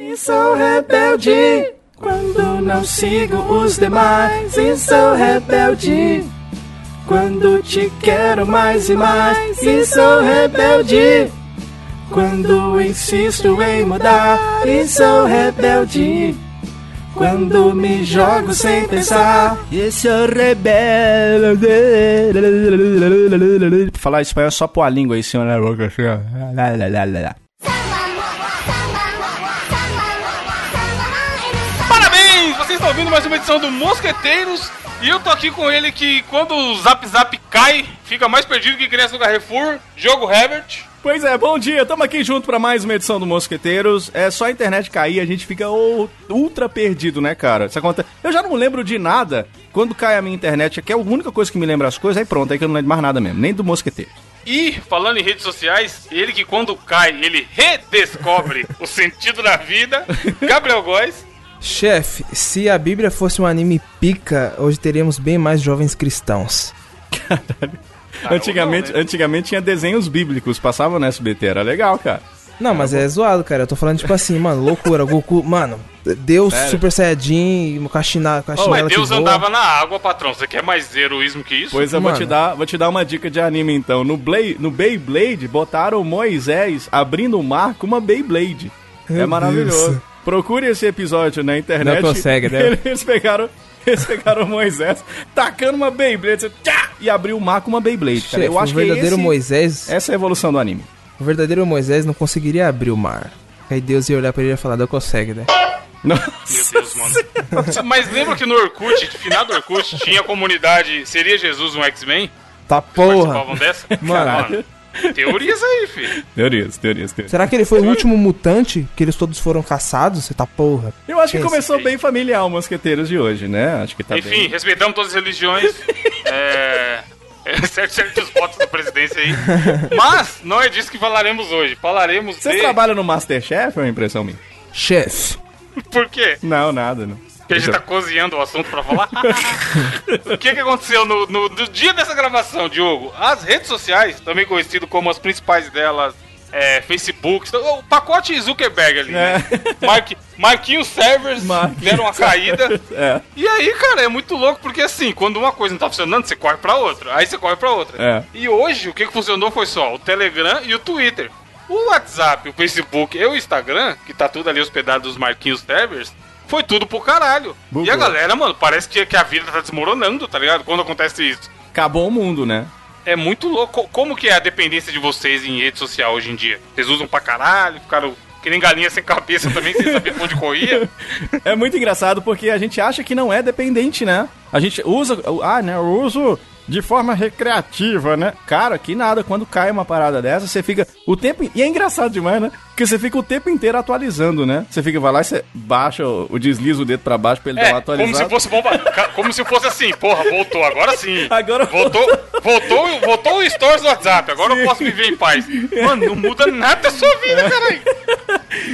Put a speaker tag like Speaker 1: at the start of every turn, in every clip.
Speaker 1: E sou rebelde quando não sigo os demais. E sou rebelde quando te quero mais e mais. E sou rebelde quando insisto em mudar. E sou rebelde quando me jogo sem pensar.
Speaker 2: E sou rebelde.
Speaker 3: Falar espanhol é só pôr a língua aí, senhor.
Speaker 4: Ouvindo mais uma edição do Mosqueteiros. E eu tô aqui com ele que quando o Zap Zap cai, fica mais perdido que criança do Carrefour. Jogo Herbert.
Speaker 3: Pois é, bom dia, estamos aqui junto para mais uma edição do Mosqueteiros. É só a internet cair, a gente fica oh, ultra perdido, né, cara? Isso acontece. Eu já não lembro de nada quando cai a minha internet, que é a única coisa que me lembra as coisas, aí pronto, aí que eu não lembro mais nada mesmo, nem do Mosqueteiro.
Speaker 4: E, falando em redes sociais, ele que quando cai, ele redescobre o sentido da vida. Gabriel Góes.
Speaker 2: Chefe, se a Bíblia fosse um anime pica, hoje teríamos bem mais jovens cristãos.
Speaker 3: antigamente,
Speaker 4: não, né?
Speaker 3: antigamente tinha desenhos bíblicos, passavam no SBT, era legal, cara.
Speaker 2: Não, mas é zoado, cara. Eu tô falando tipo assim, mano, loucura, Goku, mano, Deus
Speaker 3: Sério?
Speaker 2: Super Saiyajin, com a, china, com a
Speaker 4: Mas Deus
Speaker 2: voa.
Speaker 4: andava na água, patrão. Você quer mais heroísmo que isso?
Speaker 3: Pois eu vou
Speaker 2: Mano.
Speaker 3: te, dar, vou te dar uma dica de anime então. No, Blade, no Beyblade, botaram Moisés abrindo o mar com uma Beyblade.
Speaker 2: Meu
Speaker 3: é maravilhoso.
Speaker 2: Deus.
Speaker 3: Procure esse episódio na internet.
Speaker 2: Não consegue, né?
Speaker 3: Eles pegaram, eles pegaram Moisés tacando uma Beyblade tchá, e abriu o mar com uma Beyblade. Cara. Eu acho
Speaker 2: o
Speaker 3: que
Speaker 2: verdadeiro
Speaker 3: esse,
Speaker 2: Moisés,
Speaker 3: essa é a evolução do anime.
Speaker 2: o verdadeiro Moisés não conseguiria abrir o mar. Aí Deus ia olhar pra ele e ia falar, não consegue, né?
Speaker 3: Nossa.
Speaker 4: Meu Deus, mano. Mas lembra que no Orkut, final do Orkut, tinha a comunidade Seria Jesus um X-Men?
Speaker 2: Tá porra.
Speaker 4: Participavam dessa?
Speaker 2: Mano.
Speaker 4: Teorias aí, filho.
Speaker 3: Teorias, teorias, teorias.
Speaker 2: Será que ele foi o último mutante que eles todos foram caçados? Você tá porra.
Speaker 3: Eu acho que
Speaker 2: Pensa.
Speaker 3: começou bem familiar o Mosqueteiros de hoje, né? Acho que tá
Speaker 4: Enfim,
Speaker 3: bem.
Speaker 4: respeitamos todas as religiões. é... é, Certo, certos votos da presidência aí. Mas não é disso que falaremos hoje. Falaremos
Speaker 3: Vocês
Speaker 4: de...
Speaker 3: trabalham no Masterchef ou é uma impressão minha?
Speaker 2: Chefe.
Speaker 4: Por quê?
Speaker 3: Não, nada, não.
Speaker 4: Que a gente tá cozinhando o assunto pra falar. o que que aconteceu no, no- no dia dessa gravação, Diogo? As redes sociais, também conhecido como as principais delas, é, Facebook, o pacote Zuckerberg ali, né? Mark, Marquinhos Servers
Speaker 3: Marquinhos
Speaker 4: deram uma caída.
Speaker 3: É.
Speaker 4: E aí, cara, é muito louco, porque assim, quando uma coisa não tá funcionando, você corre pra outra. Aí você corre pra outra.
Speaker 3: É.
Speaker 4: E hoje, o que, que funcionou foi só o Telegram e o Twitter. O WhatsApp, o Facebook e o Instagram, que tá tudo ali hospedado dos Marquinhos Servers, foi tudo pro caralho.
Speaker 3: Bugou.
Speaker 4: E a galera, mano, parece que, que a vida tá desmoronando, tá ligado? Quando acontece isso.
Speaker 3: Acabou o mundo, né?
Speaker 4: É muito louco. Como que é a dependência de vocês em rede social hoje em dia? Vocês usam pra caralho, ficaram que nem galinha sem cabeça também, sem saber pra onde corria.
Speaker 3: É muito engraçado porque a gente acha que não é dependente, né? A gente usa. Ah, né? Eu uso de forma recreativa, né? Cara, que nada. Quando cai uma parada dessa, você fica o tempo. E é engraçado demais, né? Porque você fica o tempo inteiro atualizando, né? Você fica, vai lá e você baixa o, o desliza o dedo pra baixo pra ele dar
Speaker 4: É,
Speaker 3: uma
Speaker 4: como se
Speaker 3: atualizada.
Speaker 4: fosse bomba. Como se fosse assim, porra, voltou, agora sim.
Speaker 3: Agora-
Speaker 4: voltou, voltou, voltou o stories do WhatsApp, agora eu posso viver em paz. Mano, não muda nada da sua vida, caralho.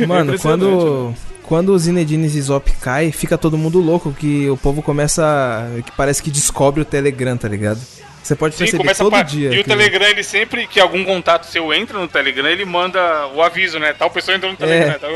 Speaker 2: Mano,
Speaker 3: impressionante,
Speaker 2: quando, quando o Zinedine Zizop cai, fica todo mundo louco, que o povo começa. que parece que descobre o Telegram, tá ligado? Você pode
Speaker 4: Sim,
Speaker 2: perceber todo dia.
Speaker 4: E o Telegram, ele sempre que algum contato seu entra no Telegram, ele manda o aviso, né? Tal pessoa entrou no Telegram.
Speaker 2: É.
Speaker 4: tal-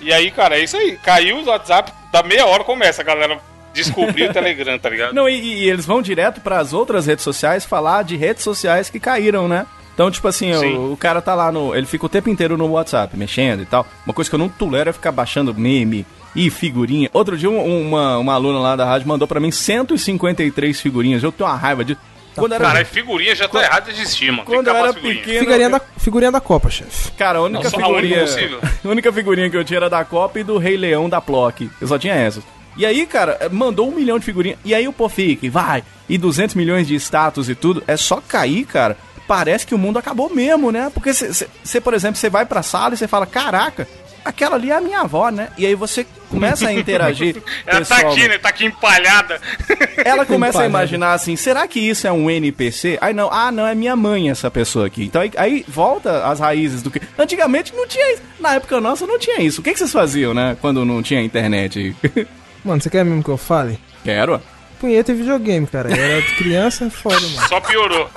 Speaker 4: E aí, cara, é isso aí. Caiu o WhatsApp, da meia hora começa a galera descobrir o Telegram, tá ligado?
Speaker 3: Não, e, e eles vão direto pras outras redes sociais falar de redes sociais que caíram, né? Então, tipo assim,
Speaker 4: Sim.
Speaker 3: o, o cara tá lá no. Ele fica o tempo inteiro no WhatsApp, mexendo e tal. Uma coisa que eu não tolero é ficar baixando meme e figurinha. Outro dia, um- uma, uma aluna lá da rádio mandou pra mim 153 figurinhas. Eu tenho uma raiva de. Quando era,
Speaker 4: Cara, figurinha já tá errado de. Tem
Speaker 3: quando eu era pequeno.
Speaker 2: Figurinha
Speaker 3: eu-
Speaker 2: da, figurinha da Copa, chefe.
Speaker 3: Cara, a única
Speaker 4: Não, só a única
Speaker 3: figurinha.
Speaker 4: possível.
Speaker 3: A única figurinha que eu tinha era da Copa e do Rei Leão da Plock. Eu só tinha essas. E aí, cara, mandou um milhão de figurinhas. E aí o pô fica, e vai. E 200 milhões de status e tudo. É só cair, cara. Parece que o mundo acabou mesmo, né? Porque você, por exemplo, você vai pra sala e você fala: Caraca, aquela ali é a minha avó, né? E aí você começa a interagir.
Speaker 4: Ela tá
Speaker 3: pessoal-
Speaker 4: aqui, né? Tá aqui empalhada.
Speaker 3: ela começa a
Speaker 2: Comparado.
Speaker 3: imaginar assim, será que isso é um NPC? Aí não, ah, não, é minha mãe essa pessoa aqui. Então aí, aí volta as raízes do que. Antigamente não tinha isso. Na época nossa não tinha isso. O que, que vocês faziam, né? Quando não tinha internet?
Speaker 2: Mano, você quer mesmo que eu fale?
Speaker 3: Quero.
Speaker 2: Punheta e videogame, cara. Eu era criança, foda, mano.
Speaker 4: Só piorou.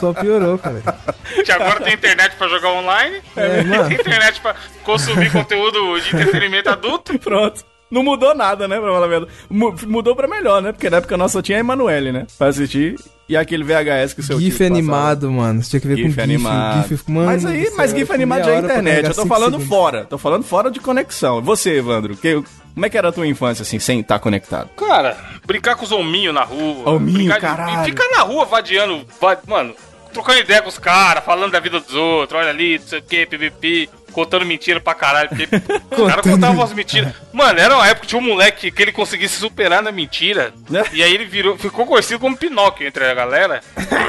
Speaker 2: Só piorou, cara.
Speaker 4: Que agora tem internet pra jogar online,
Speaker 2: É, mano.
Speaker 4: tem internet pra consumir conteúdo de entretenimento adulto.
Speaker 3: Pronto. Não mudou nada, né, pra falar a verdade. Mu- Mudou pra melhor, né? Porque na época nossa só tinha a Emanuele, né? Pra assistir. E aquele VHS que o seu
Speaker 2: GIF animado, mano. Você tinha que ver
Speaker 3: GIF
Speaker 2: com GIF.
Speaker 3: animado.
Speaker 2: GIF, mano
Speaker 3: mas aí, mas GIF
Speaker 2: foi
Speaker 3: animado já é internet. Eu tô falando
Speaker 2: segundos.
Speaker 3: fora. Tô falando fora de conexão. Você, Evandro, que, como é que era a tua infância, assim, sem estar conectado?
Speaker 4: Cara, brincar com os hominhos na rua.
Speaker 3: Hominho,
Speaker 4: brincar
Speaker 3: caralho.
Speaker 4: E ficar na rua vadiando, va- mano, trocando ideia com os caras, falando da vida dos outros, olha ali, não sei o que, PVP, contando mentira pra caralho. Porque o cara contava umas mentiras. Mano, era uma época que tinha um moleque que ele conseguia se superar na mentira.
Speaker 3: Né?
Speaker 4: E aí ele virou, ficou conhecido como Pinóquio entre a galera.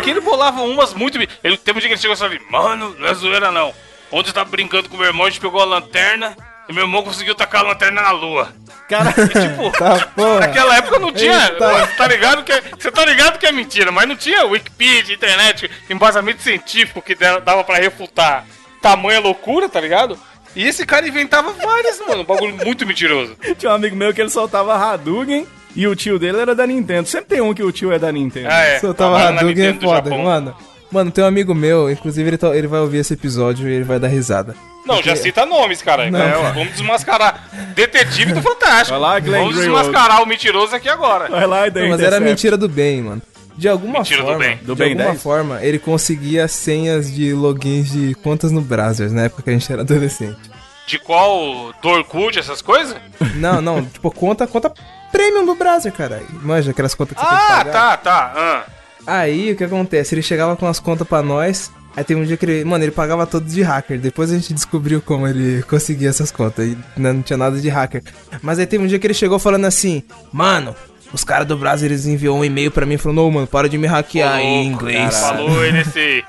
Speaker 4: Que ele bolava umas muito. Ele teve um dia que ele chegou e falou: Mano, não é zoeira não. Ontem eu tava brincando com meu irmão, a gente pegou a lanterna. E meu irmão conseguiu tacar a lanterna na lua.
Speaker 3: Cara,
Speaker 4: E, tipo,
Speaker 2: Tá,
Speaker 4: naquela época não tinha.
Speaker 2: Eita.
Speaker 4: Tá ligado que Você tá ligado que é mentira, mas não tinha Wikipedia, internet, embasamento científico que dava pra refutar tamanha loucura, tá ligado? E esse cara inventava várias, mano. Um bagulho muito mentiroso.
Speaker 3: tinha um amigo meu que ele soltava Hadouken e o tio dele era da Nintendo. Sempre tem um que o tio é da Nintendo.
Speaker 4: Ah, é.
Speaker 2: Se eu tava
Speaker 4: Trabalha na
Speaker 2: Hadouken é foda,
Speaker 4: Japão.
Speaker 2: mano. Mano, tem um amigo meu, inclusive ele, tá- ele vai ouvir esse episódio e ele vai dar risada.
Speaker 4: Não, já cita nomes, cara.
Speaker 2: Não.
Speaker 4: É, Vamos desmascarar. Detetive do Fantástico.
Speaker 3: Vai lá, Glenn
Speaker 4: Vamos
Speaker 3: Greenwald.
Speaker 4: desmascarar o mentiroso aqui agora.
Speaker 3: Vai lá
Speaker 2: Não, mas era mentira do bem, mano. De alguma
Speaker 4: Mentira do
Speaker 2: forma,
Speaker 4: bem.
Speaker 3: Do
Speaker 2: de
Speaker 3: bem
Speaker 2: alguma
Speaker 3: 10?
Speaker 2: forma, ele conseguia senhas de logins de contas no browser, na época que a gente era adolescente.
Speaker 4: De qual? Do Orkut, essas coisas?
Speaker 2: Não, não, tipo, conta, conta premium do browser, cara. Manja, aquelas contas que você tem que
Speaker 4: Ah,
Speaker 2: pagar.
Speaker 4: tá, tá. Ah.
Speaker 2: Aí, o que acontece? Ele chegava com as contas pra nós, aí tem um dia que ele, mano, ele pagava todos de hacker. Depois a gente descobriu como ele conseguia essas contas e não não tinha nada de hacker. Mas aí tem um dia que ele chegou falando assim, mano... Os caras do Brasil, eles enviou um e-mail pra mim falando, ô mano, para de me hackear em
Speaker 4: Louco,
Speaker 2: inglês.
Speaker 4: Falou NC.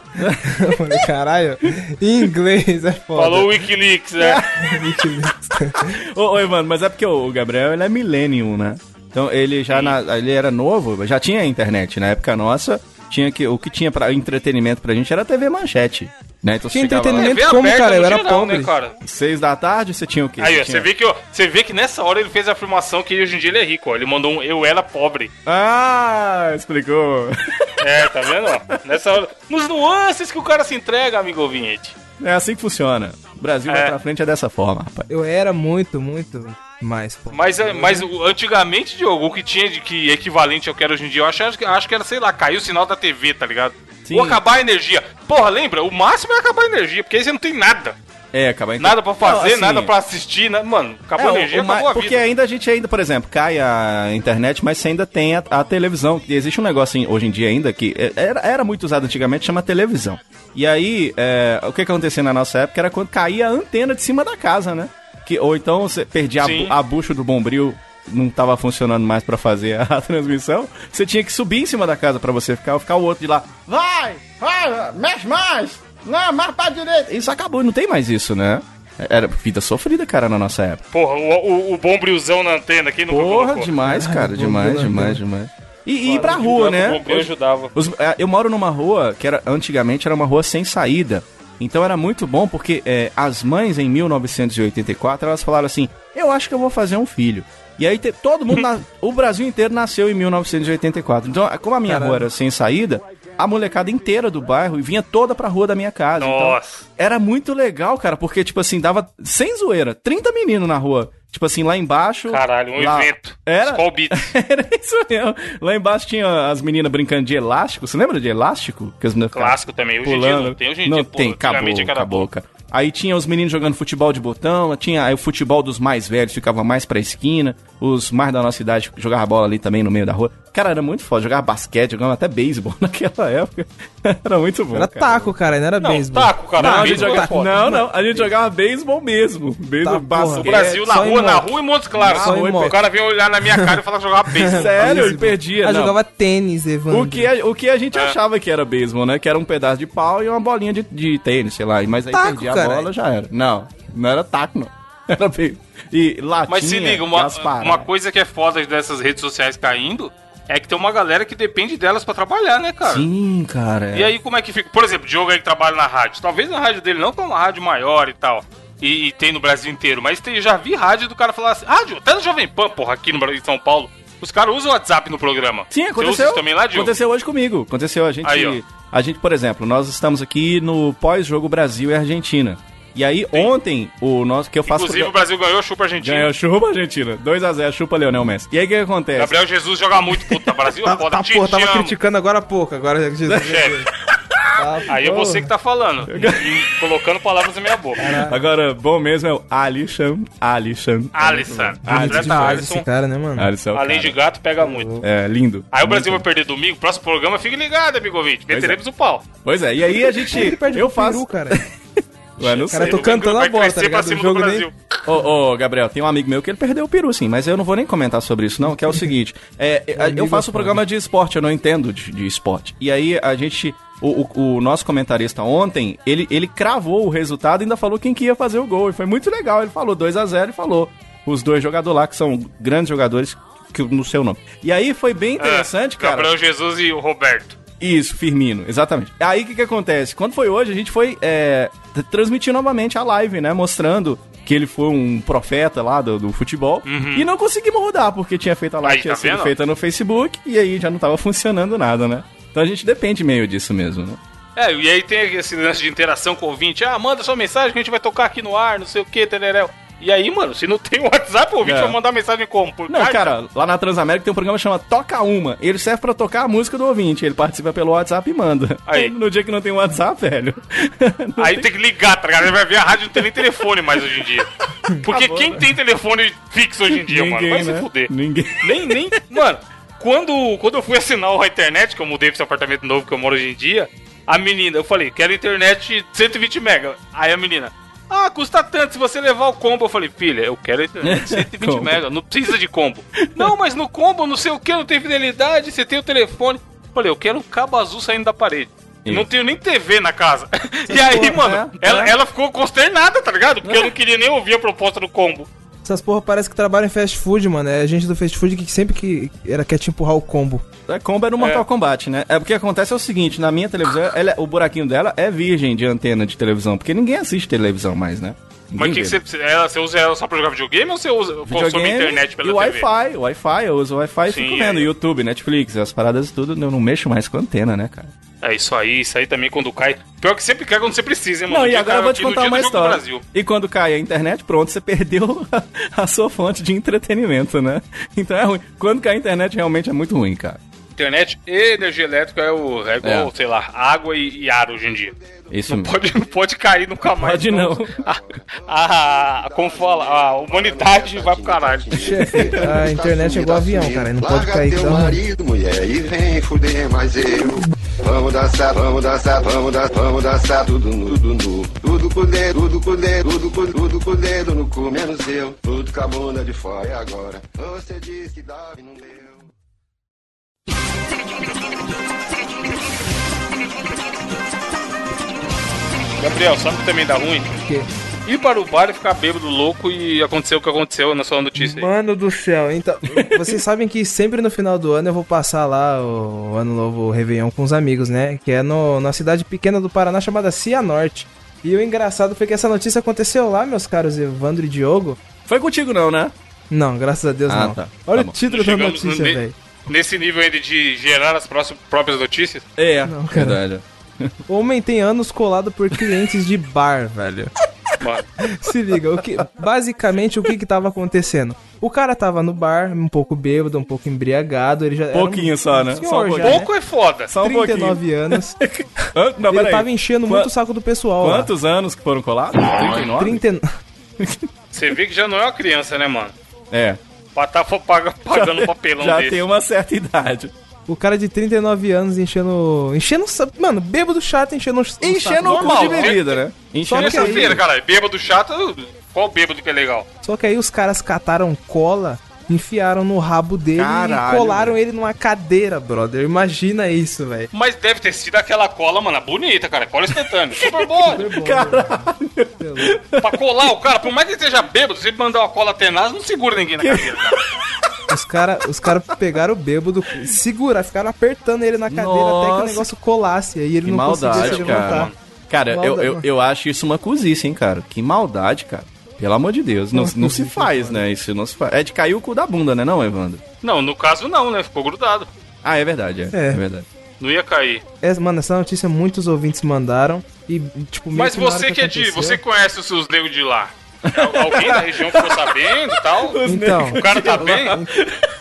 Speaker 2: Eu falei, caralho, em inglês é foda.
Speaker 4: Falou Wikileaks, né?
Speaker 3: Ô, ô, Evandro, mas é porque o Gabriel ele é millennium, né? Então ele já na- ele era novo, já tinha internet. Na época nossa, tinha que, o que tinha para entretenimento pra gente era TV Manchete. Né? Então
Speaker 2: Tinha
Speaker 3: você lá,
Speaker 2: entretenimento
Speaker 4: TV
Speaker 2: como,
Speaker 4: aberta
Speaker 2: cara? Eu era
Speaker 4: geral,
Speaker 2: pobre.
Speaker 4: Né, cara?
Speaker 3: seis da tarde, você tinha o quê?
Speaker 4: Aí, ó,
Speaker 3: tinha...
Speaker 4: você vê que, ó, você vê que nessa hora ele fez a afirmação que hoje em dia ele é rico, ó. Ele mandou um eu era pobre.
Speaker 3: Ah, explicou.
Speaker 4: É, tá vendo, ó? Nessa hora. Nos nuances que o cara se entrega, amigo ouvinte.
Speaker 3: É assim que funciona. O Brasil vai
Speaker 4: É.
Speaker 3: pra frente é dessa forma, rapaz.
Speaker 2: Eu era muito, muito mais pobre.
Speaker 4: Mas, é, mas o- antigamente, Diogo, o que tinha de que equivalente ao que era hoje em dia, eu acho, acho que era, sei lá, caiu o sinal da TV, tá ligado?
Speaker 3: Sim.
Speaker 4: Ou acabar a energia. Porra, lembra? O máximo é acabar a energia, porque aí você não tem nada.
Speaker 3: É, acaba então-
Speaker 4: Nada pra fazer,
Speaker 3: Não, assim,
Speaker 4: nada pra assistir, nada. Mano, acabou
Speaker 3: É,
Speaker 4: a energia,
Speaker 3: o ma-
Speaker 4: acabou a
Speaker 3: porque
Speaker 4: vida.
Speaker 3: ainda a gente ainda, por exemplo, cai a internet, mas você ainda tem a, a televisão. Existe um negócio assim, hoje em dia ainda que é- era, era muito usado antigamente, chama televisão. E aí, é, o que acontecia na nossa época era quando caía a antena de cima da casa, né? Que, ou então você perdia a, a bucha do bombril, não tava funcionando mais pra fazer a transmissão, você tinha que subir em cima da casa pra você ficar, ficar o outro de lá. Vai! Vai! Mexe mais! Não, mais pra direita! Isso acabou, não tem mais isso, né? Era vida sofrida, cara, na nossa época.
Speaker 4: Porra, o, o, o bombrilzão na antena aqui no
Speaker 3: Porra, demais, cara, demais, demais, demais. E, e ir pra rua, né?
Speaker 4: Bombril ajudava.
Speaker 3: Os- é, eu moro numa rua que era antigamente era uma rua sem saída. Então era muito bom porque é, as mães em 1984 elas falaram assim: Eu acho que eu vou fazer um filho. E aí te- todo mundo, na- o Brasil inteiro nasceu em 1984. Então, como a minha
Speaker 2: Caramba.
Speaker 3: rua era sem saída, a molecada inteira do bairro vinha toda pra rua da minha casa. Então,
Speaker 4: Nossa.
Speaker 3: era muito legal, cara, porque, tipo assim, dava, sem zoeira, 30 meninos na rua. Tipo assim, lá embaixo.
Speaker 4: Caralho, um
Speaker 3: lá-
Speaker 4: evento.
Speaker 3: Era? Era isso mesmo. Lá embaixo tinha as meninas brincando de elástico. Você lembra de elástico? Que as meninas
Speaker 4: Clássico também. Hoje em dia não tem, hoje em
Speaker 3: não
Speaker 4: dia, pô,
Speaker 3: tem, acabou, acabou, cara. Aí tinha os meninos jogando futebol de botão, tinha aí o futebol dos mais velhos ficava mais pra esquina, os mais da nossa idade jogavam bola ali também no meio da rua. Cara, era muito foda, jogava basquete, jogava até beisebol naquela época. era muito bom,
Speaker 2: Era
Speaker 3: cara.
Speaker 2: taco, cara, não era
Speaker 4: Não,
Speaker 2: beisebol.
Speaker 4: taco, cara.
Speaker 3: Não, a gente jogava,
Speaker 4: foda.
Speaker 3: não, não, a gente jogava beisebol mesmo. Beisebol,
Speaker 2: Tá,
Speaker 3: basquete.
Speaker 4: O Brasil na rua, na rua e Montes Claros. O cara veio olhar na minha cara e falar que jogava beisebol.
Speaker 3: Sério, ele perdia.
Speaker 2: Ah,
Speaker 3: não.
Speaker 2: jogava tênis, Evandro.
Speaker 3: O que, a, o que a gente
Speaker 4: É.
Speaker 3: achava que era beisebol, né? Que era um pedaço de pau e uma bolinha de, de tênis, sei lá. Mas aí
Speaker 2: Taco,
Speaker 3: perdia a
Speaker 2: caralho.
Speaker 3: bola, já era. Não, não era taco, não. Era beisebol. E latinha,
Speaker 4: Mas se liga, uma, uma coisa que é foda dessas redes sociais caindo é que tem uma galera que depende delas pra trabalhar, né, cara?
Speaker 3: Sim, cara.
Speaker 4: E aí como é que fica? Por exemplo, o Diogo aí que trabalha na rádio. Talvez na rádio dele não, que é uma rádio maior e tal. E, e tem no Brasil inteiro. Mas tem, já vi rádio do cara falar assim, rádio, até no Jovem Pan, porra, aqui no Brasil, em São Paulo. Os caras usam o WhatsApp no programa.
Speaker 3: Sim, aconteceu.
Speaker 4: também lá, Diogo?
Speaker 3: Aconteceu hoje comigo. Aconteceu. A gente,
Speaker 4: Aí,
Speaker 3: a gente, por exemplo, nós estamos aqui no pós-jogo Brasil e Argentina. E aí, ontem, o nosso que eu faço.
Speaker 4: Inclusive, o Brasil ganhou, chupa a Argentina.
Speaker 3: Ganhou, chupa Argentina. 2x0, chupa Leonel Messi. E aí, o que acontece?
Speaker 4: Gabriel Jesus joga muito, puta, Brasil é
Speaker 2: Tá,
Speaker 4: foda.
Speaker 2: tá
Speaker 4: Te-
Speaker 2: porra,
Speaker 4: te
Speaker 2: tava
Speaker 4: amo.
Speaker 2: criticando agora há pouco. Agora Jesus.
Speaker 4: É.
Speaker 2: Tá,
Speaker 4: Aí é você que tá falando. E colocando palavras na minha boca.
Speaker 3: Agora, bom mesmo é o Alisson. Alisson.
Speaker 4: Alisson. Alisson.
Speaker 2: esse cara, né, mano?
Speaker 3: Alisson. é
Speaker 4: Além
Speaker 3: cara.
Speaker 4: de gato, pega muito.
Speaker 3: É, lindo.
Speaker 4: Aí o Brasil vai perder domingo, próximo programa, fique ligado, amigo ouvinte. Meteremos o pau.
Speaker 3: Pois é, e aí a gente. Eu
Speaker 2: Peru,
Speaker 3: faço.
Speaker 2: cara.
Speaker 3: Ué, não
Speaker 2: Cara,
Speaker 3: sei.
Speaker 2: tô cantando a
Speaker 4: Vai
Speaker 2: bola,
Speaker 4: crescer
Speaker 2: tá ligado? O jogo
Speaker 4: do
Speaker 2: nem-
Speaker 4: Brasil.
Speaker 3: Ô, ô, Gabriel, tem um amigo meu que ele perdeu o peru, sim, mas eu não vou nem comentar sobre isso, não, que é o seguinte. É, é, eu faço
Speaker 2: é
Speaker 3: um programa de esporte, eu não entendo de, de esporte. E aí a gente. O, o- o nosso comentarista ontem, ele, ele cravou o resultado e ainda falou quem que ia fazer o gol. E foi muito legal. Ele falou 2 a 0 e falou os dois jogadores lá, que são grandes jogadores, que no seu nome. E aí foi bem interessante,
Speaker 4: É,
Speaker 3: cara.
Speaker 4: Gabriel Jesus e o Roberto.
Speaker 3: Isso, Firmino, exatamente. Aí o que, que acontece? Quando foi hoje, a gente foi é, transmitir novamente a live, né? Mostrando que ele foi um profeta lá do, do futebol. E não conseguimos rodar, porque tinha feito a live,
Speaker 4: Aí,
Speaker 3: tinha
Speaker 4: tá
Speaker 3: sido
Speaker 4: vendo?
Speaker 3: feita no Facebook, e aí já não tava funcionando nada, né? Então a gente depende meio disso mesmo, né?
Speaker 4: É, e aí tem esse lance de interação com o ouvinte. Ah, manda sua mensagem que a gente vai tocar aqui no ar, não sei o que, tereréu. E aí, mano, se não tem WhatsApp, o ouvinte
Speaker 3: É.
Speaker 4: vai mandar mensagem como? Por
Speaker 3: Não,
Speaker 4: carta?
Speaker 3: cara, lá na Transamérica tem um programa que chama Toca Uma. Ele serve pra tocar a música do ouvinte. Ele participa pelo WhatsApp e manda.
Speaker 4: Aí.
Speaker 3: No dia que não tem WhatsApp, velho.
Speaker 4: Aí tem que ligar, tá ligado? Ele vai ver a rádio não tem nem telefone mais hoje em dia. Porque
Speaker 3: Acabou,
Speaker 4: quem
Speaker 3: né?
Speaker 4: tem telefone fixo hoje em dia, mano, vai se
Speaker 3: né?
Speaker 4: fuder.
Speaker 3: Ninguém.
Speaker 4: Nem, nem. Mano, quando, quando eu fui assinar a internet, que eu mudei pra esse apartamento novo que eu moro hoje em dia, a menina, eu falei, quero internet 120 mega. Aí a menina, ah, custa tanto se você levar o combo. Eu falei, filha, eu quero internet 120
Speaker 3: Combo.
Speaker 4: mega, não precisa de combo. não, mas no combo não sei o que, não tem fidelidade, você tem o telefone. Eu falei, eu quero um cabo azul saindo da parede. Não tenho nem TV na casa. e aí,
Speaker 2: porra,
Speaker 4: mano,
Speaker 3: é,
Speaker 4: ela,
Speaker 3: é.
Speaker 4: ela ficou consternada, tá ligado? Porque eu não queria nem ouvir a proposta do combo.
Speaker 2: Essas porra parece que trabalham em fast food, mano. É gente do fast food que sempre que era quer te empurrar o combo.
Speaker 3: É combo é no Mortal Kombat, né? É porque acontece é o seguinte, na minha televisão, ela- o buraquinho dela é virgem de antena de televisão, porque ninguém assiste televisão mais, né?
Speaker 4: Mas que que você, ela, você usa ela só pra jogar videogame ou você usa, consome internet pela
Speaker 3: e
Speaker 4: TV?
Speaker 3: Wi-Fi, Wi-Fi, eu uso Wi-Fi e
Speaker 4: Sim,
Speaker 3: fico vendo
Speaker 4: é.
Speaker 3: YouTube, Netflix, as paradas tudo, eu não mexo mais com antena, né, cara?
Speaker 4: É isso aí, isso aí também quando cai. Pior que sempre cai quando você precisa, hein, mano?
Speaker 3: Não, e agora eu vou te contar uma história. E quando cai a internet, pronto, você perdeu a sua fonte de entretenimento, né? Então é ruim. Quando cai a internet, realmente é muito ruim, cara.
Speaker 4: Internet e energia elétrica é, o, é igual,
Speaker 3: É.
Speaker 4: sei lá, água e, e ar hoje em dia.
Speaker 3: Isso
Speaker 4: Não
Speaker 3: mesmo.
Speaker 4: pode, não pode cair nunca mais.
Speaker 3: Pode
Speaker 4: senão
Speaker 3: não.
Speaker 4: A, a, a- como fala, a humanidade vai pro caralho.
Speaker 2: Chefe, a internet é igual avião, cara. Não pode cair
Speaker 5: teu
Speaker 2: tão
Speaker 5: marido, mulher, e vem fuder mais eu. Vamos dançar, vamos dançar, vamos dançar, vamos dançar tudo nu, tudo nu. Tudo com dedo, tudo com dedo, tudo com, tudo com dedo no cu, menos eu. Tudo com a bunda de fora e agora. Você disse que dava e não deu.
Speaker 4: Gabriel, sabe o que também dá ruim?
Speaker 2: quê?
Speaker 4: Ir para o bar e ficar bêbado louco e aconteceu o que aconteceu na sua notícia aí.
Speaker 2: Mano do céu, então. Vocês sabem que sempre no final do ano eu vou passar lá o ano novo o Réveillon com os amigos, né? Que é no, na cidade pequena do Paraná chamada Cianorte. E o engraçado foi que essa notícia aconteceu lá, meus caros Evandro e Diogo.
Speaker 3: Foi contigo não, né?
Speaker 2: Não, graças a Deus
Speaker 3: Ah,
Speaker 2: não.
Speaker 3: tá.
Speaker 2: Olha
Speaker 3: Tá
Speaker 2: o título da notícia, velho.
Speaker 4: Nesse nível ainda de gerar as próximas, próprias notícias.
Speaker 3: É,
Speaker 2: Não, cara.
Speaker 3: verdade.
Speaker 2: Homem tem anos colado por clientes de bar, velho.
Speaker 4: Mano,
Speaker 2: Se liga, o que, basicamente o que que tava acontecendo? O cara tava no bar, um pouco bêbado, um pouco embriagado, ele já era um
Speaker 3: Pouquinho só, né?
Speaker 2: senhor
Speaker 3: Só um
Speaker 2: já,
Speaker 3: pouquinho.
Speaker 2: né?
Speaker 4: pouco é foda.
Speaker 3: Só um pouquinho.
Speaker 2: 39 anos.
Speaker 3: Não,
Speaker 2: ele tava enchendo
Speaker 3: Qua-
Speaker 2: muito o saco do pessoal lá.
Speaker 3: Quantos anos que foram colados? 39?
Speaker 2: 30...
Speaker 4: Você vê que já não é uma criança, né, mano?
Speaker 3: É.
Speaker 4: Pra tá paga- pagando um papelão
Speaker 3: Já
Speaker 4: desse.
Speaker 3: tem uma certa idade.
Speaker 2: O cara de 39 anos enchendo. Enchendo. Mano, bêbado chato enchendo.
Speaker 3: Enchendo o cu de
Speaker 4: né?
Speaker 3: bebida, né? Enchendo
Speaker 2: que aí-
Speaker 4: Terça-feira, cara. Bêbado chato, qual bêbado que é legal?
Speaker 2: Só que aí os caras cataram cola, enfiaram no rabo dele
Speaker 3: Caralho,
Speaker 2: e colaram
Speaker 3: velho.
Speaker 2: ele numa cadeira, brother. Imagina isso, velho.
Speaker 4: Mas deve ter sido aquela cola, mano, bonita, cara. Cola instantânea. Super boa. pra colar o cara, por mais que ele esteja bêbado, se ele mandar uma cola tenaz, não segura ninguém na cadeira, cara.
Speaker 2: Os caras os cara pegaram o bêbado, seguraram, ficaram apertando ele na cadeira até que o
Speaker 3: Nossa,
Speaker 2: negócio colasse. Aí ele
Speaker 3: Que
Speaker 2: não conseguia
Speaker 3: maldade,
Speaker 2: se
Speaker 3: cara.
Speaker 2: levantar.
Speaker 3: Cara, eu,
Speaker 2: Maldade,
Speaker 3: eu,
Speaker 2: mano.
Speaker 3: eu acho isso uma cozice, hein, cara. Que maldade, cara. Pelo amor de Deus, não, não se faz, né? Isso não se faz. É de cair o cu da bunda, né, não, Evandro?
Speaker 4: Não, no caso não, né? Ficou grudado.
Speaker 3: Ah, é verdade, é.
Speaker 2: É.
Speaker 3: É, verdade.
Speaker 4: Não ia cair.
Speaker 2: Essa, mano, essa notícia muitos ouvintes mandaram e, tipo, meio
Speaker 4: Mas
Speaker 2: que
Speaker 4: você que é de. Você conhece os seus negros de lá? Al- Alguém da região ficou sabendo e tal?
Speaker 2: Então,
Speaker 4: O cara tá bem?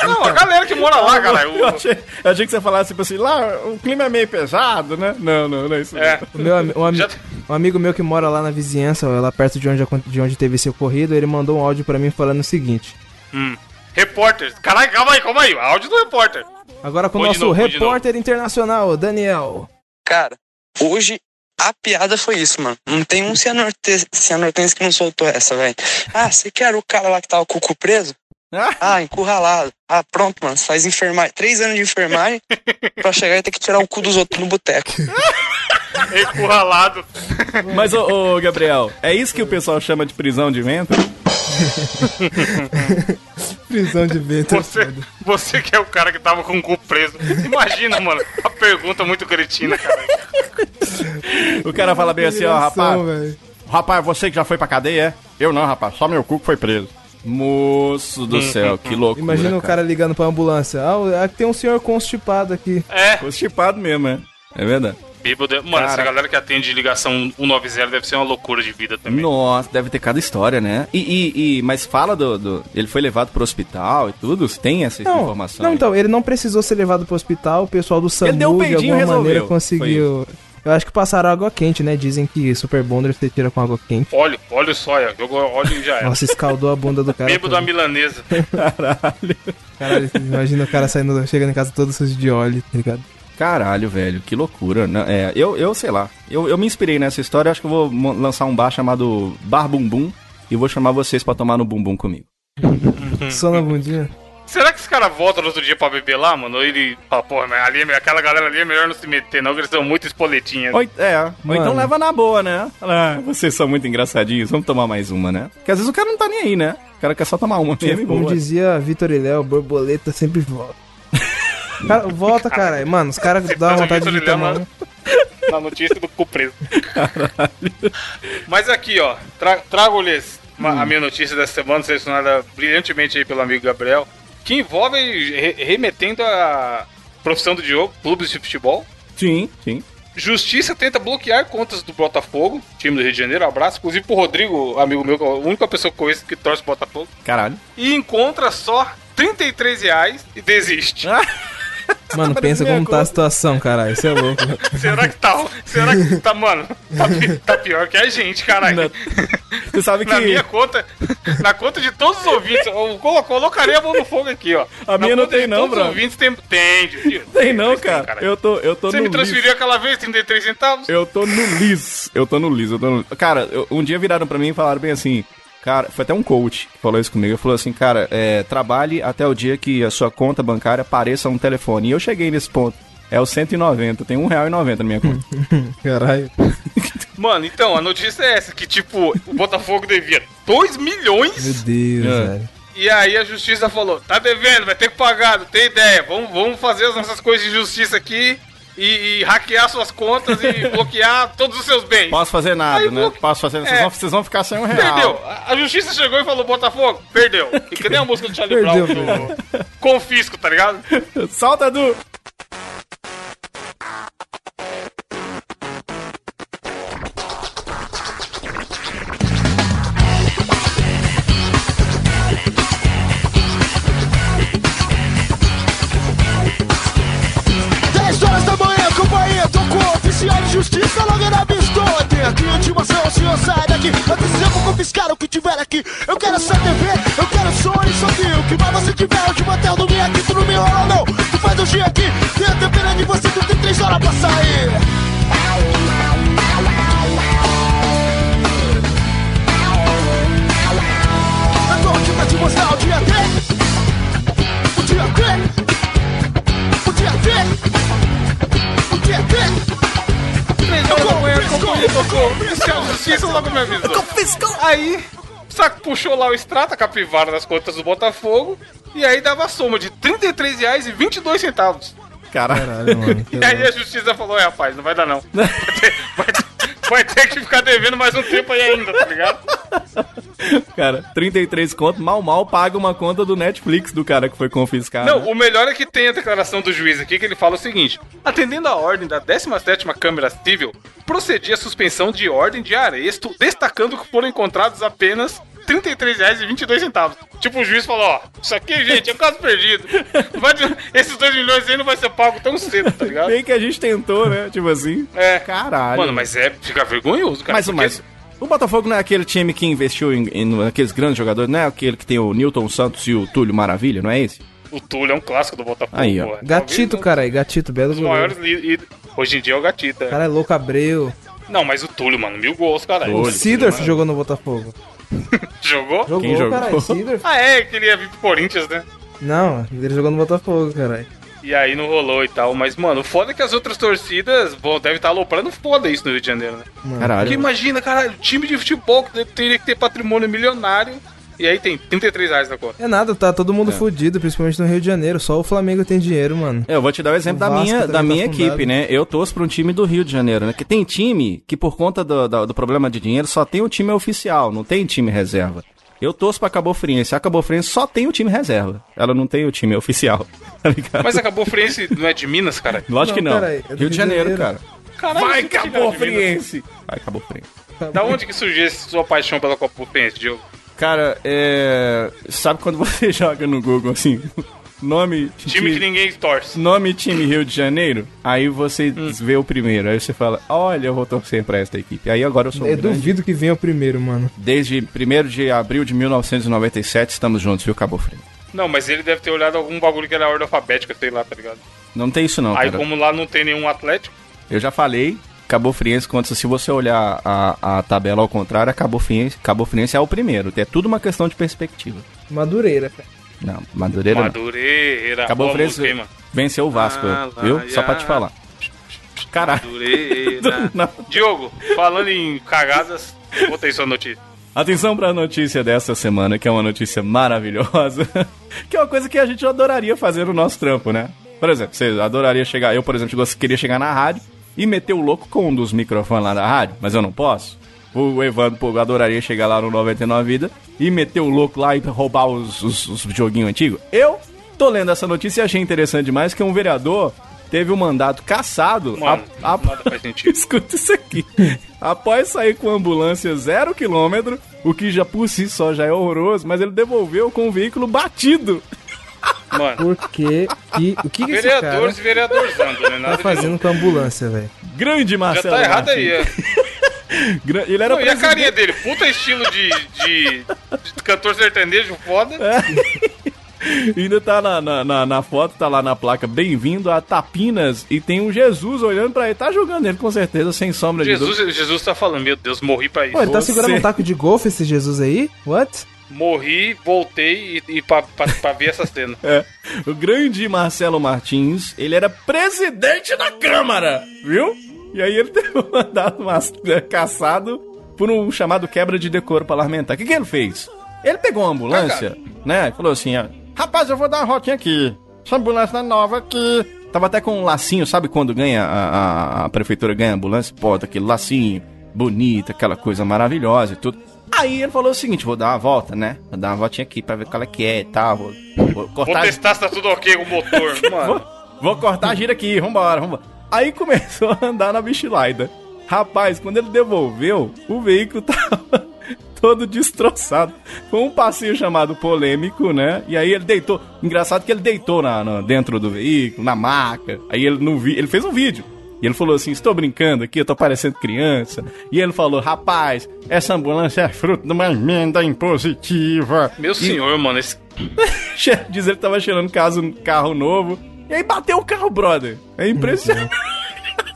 Speaker 4: Não, a galera que mora lá, cara.
Speaker 3: Eu achei, eu achei que você falasse tipo assim, lá o clima é meio pesado, né? Não, não, não é isso.
Speaker 4: é.
Speaker 2: o meu, um,
Speaker 4: Já-
Speaker 2: um amigo meu que mora lá na vizinhança, lá perto de onde, de onde teve esse ocorrido, ele mandou um áudio pra mim falando o seguinte.
Speaker 4: Hum. Repórter. Caralho, calma aí, calma aí. Áudio do repórter.
Speaker 2: Agora com o nosso
Speaker 4: novo,
Speaker 2: repórter internacional, Daniel.
Speaker 6: Cara, hoje a piada foi isso, mano. Não tem um cianorte- cianortense que não soltou essa, velho. Ah, você quer o cara lá que tava com o cu preso? Ah, encurralado. Ah, pronto, mano. Você faz enfermagem. Três anos de enfermagem pra chegar e ter que tirar o cu dos outros no boteco.
Speaker 4: Encurralado.
Speaker 3: Mas, ô, ô, Gabriel, é isso que o pessoal chama de prisão de vento?
Speaker 2: Prisão de vento.
Speaker 4: Você, você que é o cara que tava com o cu preso. Imagina, mano. A pergunta muito cretina, cara.
Speaker 3: O cara fala bem assim, ó, rapaz,
Speaker 2: velho.
Speaker 3: rapaz, você que já foi pra cadeia, é? Eu não, rapaz, só meu cu que foi preso. Moço do céu, que loucura,
Speaker 2: Imagina o cara ligando pra ambulância. Ah, aqui tem um senhor constipado aqui.
Speaker 4: É,
Speaker 3: Constipado mesmo, é. É verdade.
Speaker 4: Bêbado. Mano, essa
Speaker 3: Cara.
Speaker 4: galera que atende ligação 190 deve ser uma loucura de vida também.
Speaker 3: Nossa, deve ter cada história, né? E, e, e- mas fala do, do- Ele foi levado pro hospital e tudo? Você tem essa
Speaker 2: Não,
Speaker 3: informação?
Speaker 2: não,
Speaker 3: aí?
Speaker 2: então, ele não precisou ser levado pro hospital, o pessoal do SAMU
Speaker 3: deu um
Speaker 2: de alguma
Speaker 3: resolveu.
Speaker 2: maneira conseguiu. Eu acho que passaram água quente, né? Dizem que Super Bonder você tira com água quente.
Speaker 4: Óleo, óleo sóia. Jogou óleo e já era.
Speaker 2: Nossa, escaldou a bunda do cara.
Speaker 4: Bêbado da milanesa.
Speaker 2: Caralho, imagina o cara saindo, chegando em casa todo sujo de óleo, tá ligado?
Speaker 3: Caralho, velho, que loucura. É, eu, eu sei lá. Eu, eu me inspirei nessa história. Acho que eu vou lançar um bar chamado Bar Bumbum e vou chamar vocês pra tomar no bumbum comigo.
Speaker 2: Só na bundinha.
Speaker 4: Será que esse cara volta no outro dia pra beber lá, mano? Ou ele fala, porra, mas ali, aquela galera ali é melhor não se meter, não, que eles são muito espoletinhas.
Speaker 3: Ou, é, ou
Speaker 2: Mano.
Speaker 3: então leva na boa, né? Ah, vocês são muito engraçadinhos, vamos tomar mais uma, né? Porque às vezes o cara não tá nem aí, né? O cara quer só tomar uma mesmo e
Speaker 2: Como
Speaker 3: boa.
Speaker 2: dizia Vitor e Léo, borboleta sempre volta. Cara, volta, cara. Mano, os caras dão vontade de tomar.
Speaker 4: na- notícia do cu preso. Mas aqui, ó, tra trago-lhes uma- a minha notícia dessa semana, selecionada brilhantemente aí pelo amigo Gabriel, que envolve re- remetendo a profissão do Diogo, clubes de futebol.
Speaker 3: Sim, sim.
Speaker 4: Justiça tenta bloquear contas do Botafogo, time do Rio de Janeiro. Abraço, inclusive pro Rodrigo, amigo meu, que é a única pessoa que eu conheço que torce pro Botafogo.
Speaker 3: Caralho.
Speaker 4: E encontra só 33 reais e desiste.
Speaker 2: Mano, pensa como tá a situação, caralho. Isso é louco.
Speaker 4: Será que tá. Será que tá, mano? Tá, tá pior que a gente, caralho.
Speaker 3: Você sabe que
Speaker 4: Na minha conta, na conta de todos os ouvintes, eu colo- colocarei a mão no fogo aqui, ó.
Speaker 3: A
Speaker 4: Na
Speaker 3: minha não
Speaker 4: conta
Speaker 3: tem
Speaker 4: de
Speaker 3: não,
Speaker 4: todos os
Speaker 3: bro.
Speaker 4: ouvintes tem, tem,
Speaker 3: tem não,
Speaker 4: Mas
Speaker 3: cara. Eu tô, eu tô
Speaker 4: Você
Speaker 3: no
Speaker 4: me
Speaker 3: liso.
Speaker 4: transferiu aquela vez 33 centavos?
Speaker 3: Eu tô no liso. Eu tô no liso, eu tô no... Cara, eu- um dia viraram pra mim e falaram bem assim... Cara, foi até um coach que falou isso comigo. Ele falou assim, cara, é, trabalhe até o dia que a sua conta bancária apareça um telefone. E eu cheguei nesse ponto. É o 190, tem R$1,90 na minha conta.
Speaker 2: Caralho.
Speaker 4: Mano, então, a notícia é essa, que tipo, o Botafogo devia 2
Speaker 2: Meu
Speaker 4: milhões
Speaker 2: Deus,
Speaker 3: É.
Speaker 2: velho.
Speaker 4: e aí a justiça falou, tá devendo, vai ter que pagar, não tem ideia, vamos, vamos fazer as nossas coisas de justiça aqui e, e hackear suas contas e bloquear todos os seus bens.
Speaker 3: Posso fazer nada,
Speaker 4: Aí,
Speaker 3: né?
Speaker 4: pô,
Speaker 3: Posso fazer Vocês,
Speaker 4: é.
Speaker 3: vão, vocês vão ficar sem um
Speaker 4: Perdeu.
Speaker 3: real.
Speaker 4: A, a justiça chegou e falou, Botafogo, perdeu. E que nem a música do Charlie Brown
Speaker 2: Perdeu,
Speaker 4: do Confisco, tá ligado?
Speaker 3: Solta, Edu!
Speaker 1: Avistou Tem aqui intimação, o senhor sai daqui Antes eu vou confiscar o que tiver aqui. Eu quero essa TV, eu quero e só que o que mais você tiver Hoje até eu dormir aqui, tu não me enrola não. Tu faz o dia aqui, tenho até pena de você Tu tem três horas pra sair. Eu tô aqui te mostrar o dia D. O dia D
Speaker 4: tocou. Oficial de justiça logo me avisou. Aí, o saco puxou lá o extrato, a capivara das contas do Botafogo. E aí dava a soma de 33 reais e 22 centavos.
Speaker 3: Caralho.
Speaker 2: Caralho, mano.
Speaker 4: E aí a justiça falou, é rapaz, não vai dar não. Vai ter, vai ter- vai ter que ficar devendo mais um tempo aí ainda, tá ligado?
Speaker 3: Cara, 33 conto, mal mal paga uma conta do Netflix do cara que foi confiscado.
Speaker 4: Não, o melhor é que tem a declaração do juiz aqui, que ele fala o seguinte: atendendo à ordem da 17 Câmara Civil, procedi à suspensão de ordem de aresto, destacando que foram encontrados apenas R$ 33,22. Tipo, o juiz falou, ó, isso aqui, gente, é um caso perdido. Vai esses 2 milhões aí não vai ser pago tão cedo, tá ligado?
Speaker 3: Bem que a gente tentou, né? Tipo assim.
Speaker 4: É.
Speaker 3: Caralho.
Speaker 4: Mano, mas é, fica vergonhoso, cara.
Speaker 3: Mas, mas o Botafogo não é aquele time que investiu em, em naqueles grandes jogadores, não é aquele que tem o Newton Santos e o Túlio Maravilha, não é esse?
Speaker 4: o Túlio é um clássico do Botafogo,
Speaker 3: Aí, ó.
Speaker 4: porra.
Speaker 2: Gatito,
Speaker 4: Talvez
Speaker 2: cara aí, gatito, belo goleiro.
Speaker 4: maiores e- Hoje em dia é o Gatito. é.
Speaker 2: O cara é louco, Abreu.
Speaker 4: Não, mas o Túlio, mano, mil gols, caralho.
Speaker 2: O Sidorf jogou no Botafogo.
Speaker 4: Jogou?
Speaker 2: Jogou,
Speaker 3: Quem jogou?
Speaker 2: Sidorf.
Speaker 4: Ah, é, que ele ia vir pro Corinthians, né?
Speaker 2: Não, ele jogou no Botafogo, caralho.
Speaker 4: E aí não rolou e tal. Mas, mano, o foda é que as outras torcidas vão, devem estar aloprando foda isso no Rio de Janeiro, né? Porque
Speaker 3: Caralho.
Speaker 4: imagina, caralho, time de futebol que teria que ter patrimônio milionário. E aí tem 33 reais na conta.
Speaker 2: É nada, tá todo mundo
Speaker 3: É.
Speaker 2: fudido, principalmente no Rio de Janeiro. Só o Flamengo tem dinheiro, mano.
Speaker 3: Eu vou te dar o exemplo
Speaker 2: O
Speaker 3: da minha, da
Speaker 2: tá
Speaker 3: minha
Speaker 2: afundado.
Speaker 3: equipe, né? Eu torço pra um time do Rio de Janeiro, né? Que tem time que, por conta do, do, do problema de dinheiro, só tem o time oficial, não tem time reserva. Eu torço pra Cabo Friense. A Cabo Friense só tem o time reserva. Ela não tem o time oficial, tá ligado?
Speaker 4: Mas acabou o Friense não é de Minas, cara?
Speaker 3: Lógico que
Speaker 2: Não,
Speaker 3: não.
Speaker 2: peraí, é do
Speaker 3: Rio de Janeiro, cara.
Speaker 4: Caralho,
Speaker 3: Vai,
Speaker 4: tá
Speaker 3: Cabo? Friense! Vai, Cabo Friense.
Speaker 4: Da onde que surgiu essa sua paixão pela Copa Friense, Diogo?
Speaker 3: Cara, é. Sabe quando você joga no Google assim? Nome.
Speaker 4: Time que ninguém torce.
Speaker 3: Nome time Rio de Janeiro, aí você
Speaker 2: Hum.
Speaker 3: vê o primeiro, aí você fala, olha, eu vou torcer pra esta equipe. Aí agora eu sou
Speaker 2: Eu
Speaker 3: grande.
Speaker 2: duvido que venha o primeiro, mano.
Speaker 3: Desde 1 de abril de 1997, estamos juntos, viu, Cabo Frio?
Speaker 4: Não, mas ele deve ter olhado algum bagulho que era ordem alfabética, sei lá, tá ligado?
Speaker 3: Não tem isso não,
Speaker 4: Aí,
Speaker 3: cara.
Speaker 4: como lá não tem nenhum Atlético,
Speaker 3: Eu já falei, Cabo Friense, quando se você olhar a, a tabela ao contrário, a Cabo Friense, Cabo Friense é o primeiro. É tudo uma questão de perspectiva.
Speaker 2: Madureira, cara.
Speaker 3: Não, Madureira não.
Speaker 4: Madureira.
Speaker 3: Cabo
Speaker 4: Boa
Speaker 3: Friense
Speaker 4: música, hein,
Speaker 3: venceu o Vasco,
Speaker 4: Ah,
Speaker 3: viu? Só pra te
Speaker 4: já.
Speaker 3: falar. Caralho.
Speaker 4: Madureira.
Speaker 3: Não.
Speaker 4: Diogo, falando em cagadas, botei sua notícia.
Speaker 3: Atenção pra notícia dessa semana, que é uma notícia maravilhosa. que é uma coisa que a gente adoraria fazer no nosso trampo, né? Por exemplo, você adoraria chegar. Eu, por exemplo, queria chegar na rádio e meter o louco com um dos microfones lá da rádio, mas eu não posso. O Evandro, pô, adoraria chegar lá no 99 Vida e meter o louco lá e roubar os, os, os joguinhos antigos. Eu tô lendo essa notícia e achei interessante demais que um vereador teve o mandato cassado.
Speaker 4: Mano,
Speaker 3: a- a-. Escuta isso aqui. Após sair com a ambulância zero quilômetro, o que já por si só já é horroroso, mas ele devolveu com o veículo batido.
Speaker 4: Mano,
Speaker 2: Por quê? E o que, que esse cara
Speaker 4: vereadores e vereadorzando, né? Nada
Speaker 2: tá
Speaker 4: de
Speaker 2: fazendo com a ambulância, velho?
Speaker 3: Grande
Speaker 4: Já
Speaker 3: Marcelo.
Speaker 4: tá errado aí,
Speaker 3: Martins.
Speaker 4: é.
Speaker 3: Gra- Ele era
Speaker 4: Não, e a carinha dele? Puta estilo de, de, de cantor sertanejo foda.
Speaker 3: E ainda tá na, na, na- na foto, tá lá na placa, bem-vindo a Tapinas, e tem um Jesus olhando pra ele. Tá jogando ele com certeza, sem sombra de dúvida.
Speaker 4: Jesus, Jesus tá falando, meu Deus, morri pra isso.
Speaker 2: Pô, ele tá
Speaker 3: Você-
Speaker 2: segurando um taco de golfe esse Jesus aí? What?
Speaker 4: Morri, voltei e, e pra, pra, pra ver essa cena.
Speaker 3: É. O grande Marcelo Martins, ele era presidente da Câmara, viu? E aí ele teve um é, caçado por um chamado quebra de decoro parlamentar. O que, que ele fez? Ele pegou uma ambulância, né? E falou assim: ó, rapaz, eu vou dar uma rotinha aqui. Essa ambulância é nova aqui. Tava até com um lacinho, sabe quando ganha a, a- a prefeitura ganha a ambulância? Bota aquele lacinho, bonito, aquela coisa maravilhosa e tudo. Aí ele falou o seguinte: vou dar uma volta, né? Vou dar uma voltinha aqui pra ver qual é que é e tal. Vou, vou
Speaker 4: Vou
Speaker 3: cortar.
Speaker 4: testar se tá tudo ok com o motor.
Speaker 3: Vou,
Speaker 4: Mano,
Speaker 3: vou cortar a gira aqui, vambora, vambora. Aí começou a andar na bichilaida. Rapaz, quando ele devolveu, o veículo tava todo destroçado. Foi um passeio chamado polêmico, né? E aí ele deitou. Engraçado que ele deitou na, na- dentro do veículo, na maca. Aí ele não vi, ele fez um vídeo. E ele falou assim: Estou brincando aqui, eu tô parecendo criança. E ele falou: Rapaz, essa ambulância é fruto de uma emenda impositiva.
Speaker 4: meu senhor, mano, esse
Speaker 3: Diz ele que tava cheirando caso, carro novo. E aí bateu o carro, brother. É impressionante.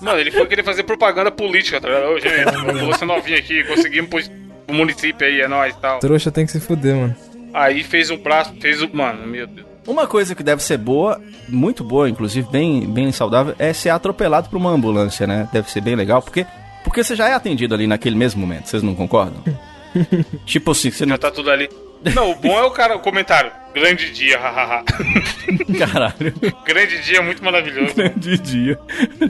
Speaker 4: Mano, ele foi querer fazer propaganda política, tá ligado? Ô, gente, ambulância novinha aqui, conseguimos pro, pro município aí, é nóis e tal.
Speaker 2: Trouxa tem que se fuder, mano.
Speaker 4: Aí fez um braço, fez o. Mano, meu Deus.
Speaker 3: Uma coisa que deve ser boa, muito boa, inclusive, bem, bem saudável, é ser atropelado por uma ambulância, né? Deve ser bem legal, porque, porque você já é atendido ali naquele mesmo momento, vocês não concordam? tipo assim, você não.
Speaker 4: Já tá tudo ali. Não, o bom é o cara, o comentário. Grande dia, hahaha.
Speaker 3: Caralho.
Speaker 4: Grande dia, muito maravilhoso.
Speaker 3: Grande dia.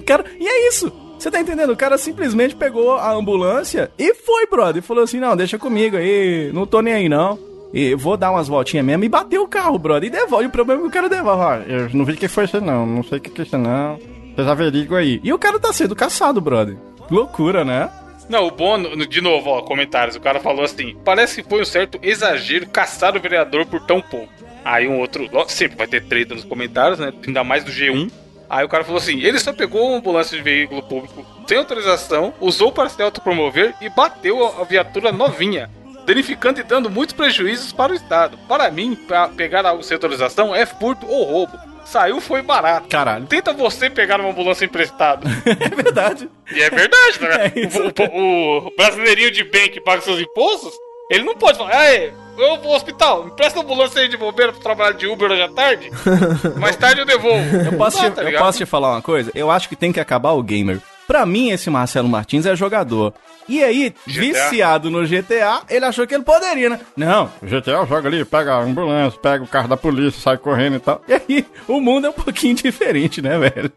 Speaker 3: Cara, e é isso. Você tá entendendo? O cara simplesmente pegou a ambulância e foi, brother. E falou assim: não, deixa comigo aí, não tô nem aí não. E vou dar umas voltinhas mesmo e bateu o carro, brother. E devolve. O problema é que o cara devolve. Ó, eu não vi o que foi isso não, não sei o que é isso não. Vocês averiguam aí. E o cara tá sendo caçado, brother. Loucura, né?
Speaker 4: Não, o no- de novo, ó, comentários. O cara falou assim: parece que foi um certo exagero caçar o vereador por tão pouco. Aí um outro, sempre vai ter treta nos comentários, né? Ainda mais do G1. Aí o cara falou assim: ele só pegou uma ambulância de veículo público sem autorização, usou para se autopromover e bateu a viatura novinha, danificando e dando muitos prejuízos para o Estado. Para mim, pra pegar algo sem autorização é furto ou roubo. Saiu foi barato.
Speaker 3: Caralho.
Speaker 4: Tenta você pegar uma ambulância emprestada.
Speaker 3: É verdade.
Speaker 4: E é verdade, né?
Speaker 3: É
Speaker 4: o, o- o brasileirinho de bem que paga seus impostos, ele não pode falar, "Ei, eu vou ao hospital, me presta a ambulância aí de bobeira pra trabalhar de Uber hoje à tarde. Mais tarde eu devolvo.
Speaker 3: Eu posso, te,
Speaker 4: tá
Speaker 3: eu posso te falar uma coisa? Eu acho que tem que acabar o gamer. Pra mim, esse Marcelo Martins é jogador. E aí, viciado no GTA, ele achou que ele poderia, né? Não, o GTA joga ali, pega a ambulância, pega o carro da polícia, sai correndo e tal. E aí, o mundo é um pouquinho diferente, né, velho?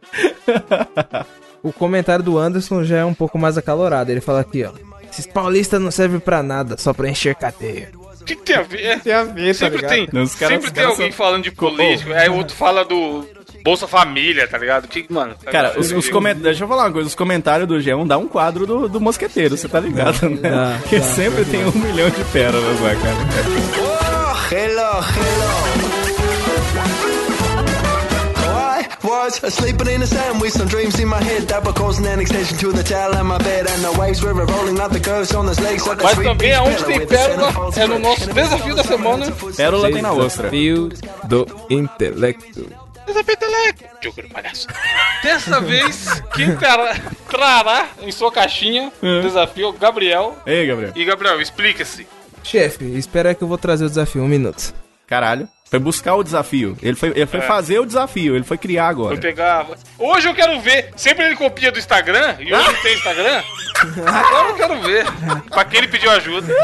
Speaker 2: O comentário do Anderson já é um pouco mais acalorado. Ele fala aqui, ó. Esses paulistas não servem pra nada, só pra encher cadeia.
Speaker 4: O que, que tem a ver? É,
Speaker 2: Tem a ver, tá
Speaker 4: sempre
Speaker 2: ligado?
Speaker 4: tem,
Speaker 3: Não, caras-
Speaker 4: sempre tem
Speaker 3: caras
Speaker 4: alguém
Speaker 3: são-
Speaker 4: falando de político, aí o outro fala do Bolsa Família, tá ligado? Que, mano, tá
Speaker 3: Cara, os, os comentários. Deixa eu falar uma coisa: os comentários do G1 dá um quadro do, do mosqueteiro, você tá ligado, né?
Speaker 2: Dá,
Speaker 3: Porque
Speaker 2: dá,
Speaker 3: sempre tem um milhão de pérolas lá, cara.
Speaker 1: Hello, hello. I was sleeping in the sand with some dreams in my head that were causing an extension to the tail of my bed, and the waves were rolling like the ghosts on legs. Like
Speaker 4: Mas também aonde
Speaker 1: pillow
Speaker 4: tem pérola é no nosso desafio da semana.
Speaker 3: Pérola tem na ostra.
Speaker 2: Desafio do intelecto.
Speaker 4: Desafio Telec. Jogo do palhaço. Dessa vez, quem trará, trará em sua caixinha o desafio é o Gabriel.
Speaker 3: Ei, Gabriel.
Speaker 4: E Gabriel, explica-se.
Speaker 2: Chefe, espera aí que eu vou trazer o desafio. Um minuto.
Speaker 3: Caralho. Foi buscar o desafio. Ele foi, ele foi fazer o desafio, ele foi criar agora.
Speaker 4: Vou pegar. Hoje eu quero ver. Sempre ele copia do Instagram, e hoje tem Instagram. Agora eu quero ver. Pra quem ele pediu ajuda.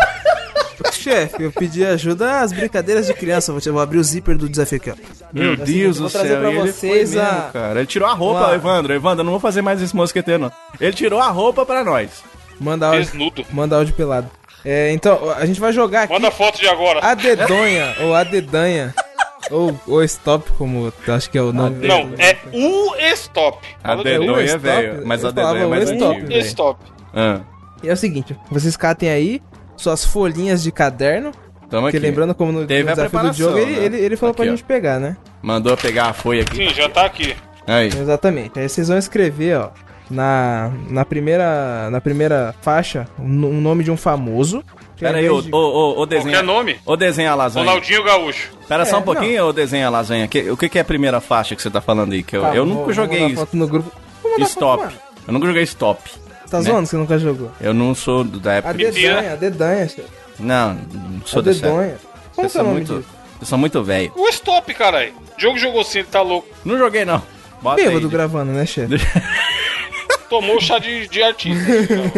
Speaker 2: Chefe, eu pedi ajuda às brincadeiras de criança. Vou, te- vou abrir o zíper do desafio aqui, ó.
Speaker 3: Meu
Speaker 2: Assim,
Speaker 3: Deus
Speaker 2: eu vou
Speaker 3: do
Speaker 2: trazer
Speaker 3: céu.
Speaker 2: pra
Speaker 3: ele
Speaker 2: vocês
Speaker 3: foi mesmo,
Speaker 2: a-
Speaker 3: cara. Ele tirou a roupa,
Speaker 2: Uma-
Speaker 3: Evandro. Evandro, eu não vou fazer mais esse mosqueteiro, não. Ele tirou a roupa pra nós.
Speaker 2: Manda áudio,
Speaker 4: Desnudo.
Speaker 2: manda áudio pelado. É, então, a gente vai jogar aqui
Speaker 4: Manda foto de agora.
Speaker 2: a dedonha, ou a dedanha, ou o stop, como acho que é o nome.
Speaker 4: Não, é o stop.
Speaker 3: A dedonha é velho, mas a dedonha é mais
Speaker 2: o stop,
Speaker 4: stop.
Speaker 3: Ah,
Speaker 2: E é o seguinte, vocês catem aí suas folhinhas de caderno,
Speaker 3: tamo
Speaker 2: porque
Speaker 3: aqui.
Speaker 2: lembrando como no,
Speaker 3: Teve
Speaker 2: no
Speaker 3: a
Speaker 2: desafio do jogo, ele,
Speaker 3: né?
Speaker 2: ele, ele falou pra
Speaker 3: Aqui, ó.
Speaker 2: gente pegar, né?
Speaker 3: Mandou pegar a folha aqui.
Speaker 4: Sim, já tá aqui.
Speaker 3: Aí.
Speaker 2: Exatamente. Aí vocês vão escrever, ó, na, na, primeira, na primeira faixa, um, um nome de um famoso. que ao
Speaker 3: Pera aí, ô,
Speaker 2: de-
Speaker 3: ô, ô, ô
Speaker 4: Qualquer
Speaker 3: desenha.
Speaker 4: nome?
Speaker 3: Ô desenha a lasanha.
Speaker 4: Ronaldinho Gaúcho.
Speaker 3: Pera só
Speaker 2: É,
Speaker 3: um pouquinho, ô desenha a lasanha. Que- o que, que é a primeira faixa que você tá falando aí? Que eu,
Speaker 2: Tá,
Speaker 3: eu
Speaker 2: vou-
Speaker 3: nunca
Speaker 2: vou
Speaker 3: joguei
Speaker 2: foto no grupo. Foto,
Speaker 3: stop.
Speaker 2: mano.
Speaker 3: Eu nunca joguei stop.
Speaker 2: Você tá
Speaker 3: né?
Speaker 2: zoando que você nunca jogou?
Speaker 3: Eu não sou do- da
Speaker 2: A
Speaker 3: época.
Speaker 2: dedanha, a dedanha, chefe.
Speaker 3: Não, não
Speaker 2: A
Speaker 3: sou dessa época.
Speaker 2: dedonha. Como
Speaker 3: Eu
Speaker 2: que é o
Speaker 3: sou
Speaker 2: nome
Speaker 3: muito,
Speaker 2: disso?
Speaker 3: eu sou muito velho.
Speaker 4: O stop, caralho. O jogo jogou sim, tá louco.
Speaker 3: Não joguei, não. Bota aí.
Speaker 2: Bêbado gravando, né, chefe?
Speaker 4: Tomou chá de, de artista.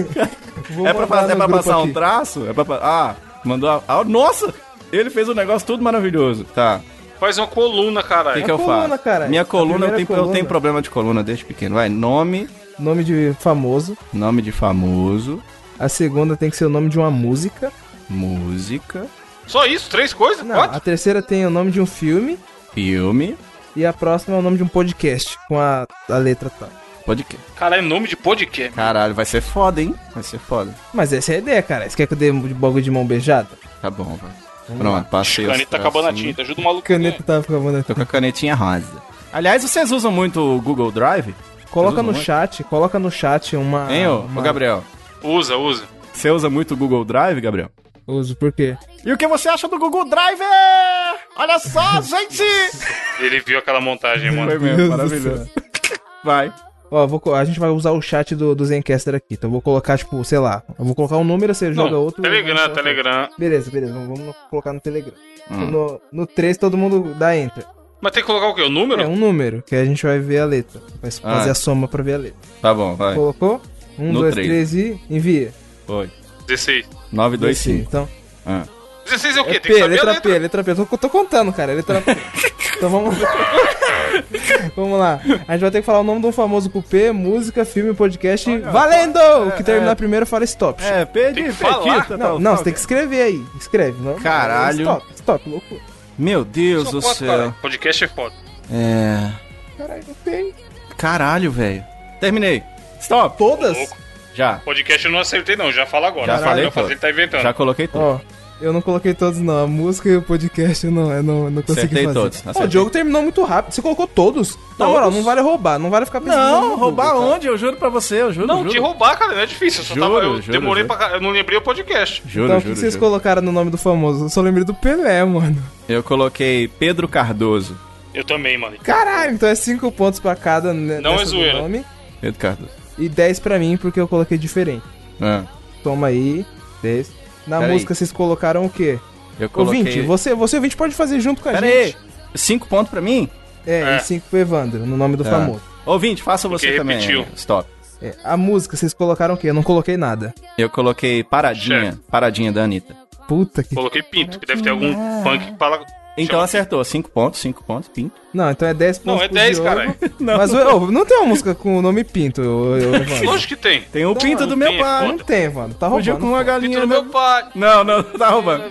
Speaker 2: Vou
Speaker 3: É pra, fazer, é pra passar um
Speaker 2: aqui.
Speaker 3: traço? É pra, ah, mandou a... ah, Nossa! Ele fez um negócio tudo maravilhoso. Tá.
Speaker 4: Faz uma coluna,
Speaker 3: O que,
Speaker 4: caralho.
Speaker 3: que eu
Speaker 2: coluna,
Speaker 3: faço?
Speaker 2: cara.
Speaker 3: Minha
Speaker 2: A
Speaker 3: coluna, eu tenho, eu
Speaker 2: coluna.
Speaker 3: tenho problema de coluna desde pequeno. Vai, nome,
Speaker 2: Nome de famoso.
Speaker 3: nome de famoso,
Speaker 2: A segunda tem que ser o nome de uma música.
Speaker 3: música,
Speaker 4: Só isso? Três coisas?
Speaker 2: Não,
Speaker 4: Quatro?
Speaker 2: a terceira tem o nome de um filme.
Speaker 3: filme,
Speaker 2: E a próxima é o nome de um podcast com a, a letra tal.
Speaker 3: Podcast.
Speaker 4: Caralho, nome de podcast.
Speaker 3: Caralho, vai ser foda, hein? Vai ser foda.
Speaker 2: Mas essa é a ideia, cara. Você quer que eu dê um bagulho de mão beijada?
Speaker 3: Tá bom, vai. Pronto, passei os
Speaker 4: Caneta tá acabando a tinta. Ajuda o maluco.
Speaker 2: Caneta tava ficando.
Speaker 3: Tô com a canetinha rosa. Aliás, vocês usam muito o Google Drive?
Speaker 2: Coloca no
Speaker 3: usam
Speaker 2: chat, coloca no chat uma.
Speaker 3: muito? Hein, ô,
Speaker 2: uma...
Speaker 3: ô Gabriel?
Speaker 4: Usa, usa.
Speaker 3: Você usa muito o Google Drive, Gabriel?
Speaker 2: Uso, por quê?
Speaker 3: E o que você acha do Google Drive? Olha só, gente!
Speaker 4: Ele viu aquela montagem, mano.
Speaker 3: Foi mesmo, maravilhoso. Vai.
Speaker 2: Ó, vou, a gente vai usar o chat do, do Zencaster aqui. Então eu vou colocar, tipo, sei lá. Eu vou colocar um número, você joga
Speaker 4: Não,
Speaker 2: outro.
Speaker 4: Telegram, Telegram.
Speaker 2: Beleza, beleza. Vamos, vamos colocar no Telegram.
Speaker 3: Hum.
Speaker 2: No, no 3 todo mundo dá enter.
Speaker 4: Mas tem que colocar o quê? O número?
Speaker 2: É um número, que a gente vai ver a letra. Vai
Speaker 3: Ah.
Speaker 2: fazer a soma pra ver a letra.
Speaker 3: Tá bom, vai.
Speaker 2: Colocou? Um,
Speaker 3: No
Speaker 2: dois,
Speaker 3: três.
Speaker 2: três e envia.
Speaker 3: Foi.
Speaker 4: 16.
Speaker 3: 9, 2, 5.
Speaker 2: Então.
Speaker 3: Ah.
Speaker 4: 16 é o quê?
Speaker 2: É
Speaker 4: tem que
Speaker 2: P,
Speaker 4: saber
Speaker 2: letra,
Speaker 4: a letra.
Speaker 2: P, letra P. Eu tô, tô contando, cara. Letra P. Então vamos Vamos lá. A gente vai ter que falar o nome de um famoso cupê, música, filme, podcast. valendo! O que terminar primeiro fala stop.
Speaker 3: É, perdi,
Speaker 4: Tem que falar.
Speaker 3: petista,
Speaker 2: Não, não, você tem que escrever aí. Escreve. Não,
Speaker 3: Caralho.
Speaker 2: Stop, stop, loucura.
Speaker 3: Meu Deus do céu.
Speaker 4: cara. Podcast é foda.
Speaker 3: É.
Speaker 2: Caralho, não tem.
Speaker 3: Caralho, velho. Terminei. Stop.
Speaker 2: Todas?
Speaker 3: Já.
Speaker 4: Podcast eu não acertei, não. Já fala agora.
Speaker 3: Já falei
Speaker 4: fazer, tá inventando.
Speaker 3: Já coloquei tudo.
Speaker 2: Ó, eu não coloquei todos não. A música e o podcast eu não, eu não, eu não consegui
Speaker 3: Acertei
Speaker 2: fazer.
Speaker 3: todos, acertei.
Speaker 2: o jogo terminou muito rápido. Você colocou todos. Na
Speaker 3: Todos.
Speaker 2: moral, não vale roubar. Não vale ficar pensando
Speaker 3: Não, roubar
Speaker 2: Google, cara.
Speaker 3: onde? Eu juro pra você, eu juro.
Speaker 4: Não,
Speaker 3: juro.
Speaker 4: de roubar, cara, não é difícil. Eu, só
Speaker 3: Juro,
Speaker 4: tava, eu
Speaker 3: juro,
Speaker 4: demorei
Speaker 3: juro.
Speaker 4: pra. Eu não lembrei o podcast.
Speaker 3: Juro,
Speaker 2: Então o que
Speaker 3: juro,
Speaker 2: vocês
Speaker 3: juro.
Speaker 2: colocaram no nome do famoso? Eu só lembrei do Pelé, mano.
Speaker 3: Eu coloquei Pedro Cardoso.
Speaker 4: Eu também, mano.
Speaker 2: Caralho, então é 5 pontos pra cada
Speaker 4: Não é zoeira.
Speaker 2: nome.
Speaker 3: Pedro Cardoso.
Speaker 2: E 10 pra mim, porque eu coloquei diferente.
Speaker 3: Ah,
Speaker 2: Toma aí, 10. Na
Speaker 3: Pera aí.
Speaker 2: música vocês colocaram o quê?
Speaker 3: eu coloquei...
Speaker 2: Ouvinte, você, você ouvinte pode fazer junto com a
Speaker 3: Pera aí.
Speaker 2: gente.
Speaker 3: Cinco pontos pra mim?
Speaker 2: É,
Speaker 4: É.
Speaker 2: e 5 pro Evandro, no nome do
Speaker 3: Tá.
Speaker 2: famoso.
Speaker 3: Ouvinte, faça você
Speaker 4: Porque
Speaker 3: também.
Speaker 4: repetiu.
Speaker 3: Stop.
Speaker 2: É, a música, vocês colocaram o quê? Eu não coloquei nada.
Speaker 3: Eu coloquei Paradinha. Paradinha da Anitta.
Speaker 2: Puta que.
Speaker 4: Coloquei pinto, que deve ter algum funk que fala.
Speaker 3: Então
Speaker 4: Chama-
Speaker 3: acertou. Cinco pontos, cinco pontos, pinto.
Speaker 2: Não, então é 10 pontos.
Speaker 4: Não, é
Speaker 2: pro
Speaker 4: 10,
Speaker 2: Diogo.
Speaker 4: caralho.
Speaker 2: Mas ô, ô, não tem uma música com o nome Pinto, Evandro.
Speaker 4: Lógico que tem.
Speaker 3: Tem o pinto do
Speaker 4: não
Speaker 3: meu
Speaker 4: tem,
Speaker 3: pai.
Speaker 2: Não tem, mano. Tá roubando.
Speaker 3: com uma
Speaker 4: Pinto
Speaker 3: galinha
Speaker 4: do meu pai.
Speaker 3: Não, não, tá roubando.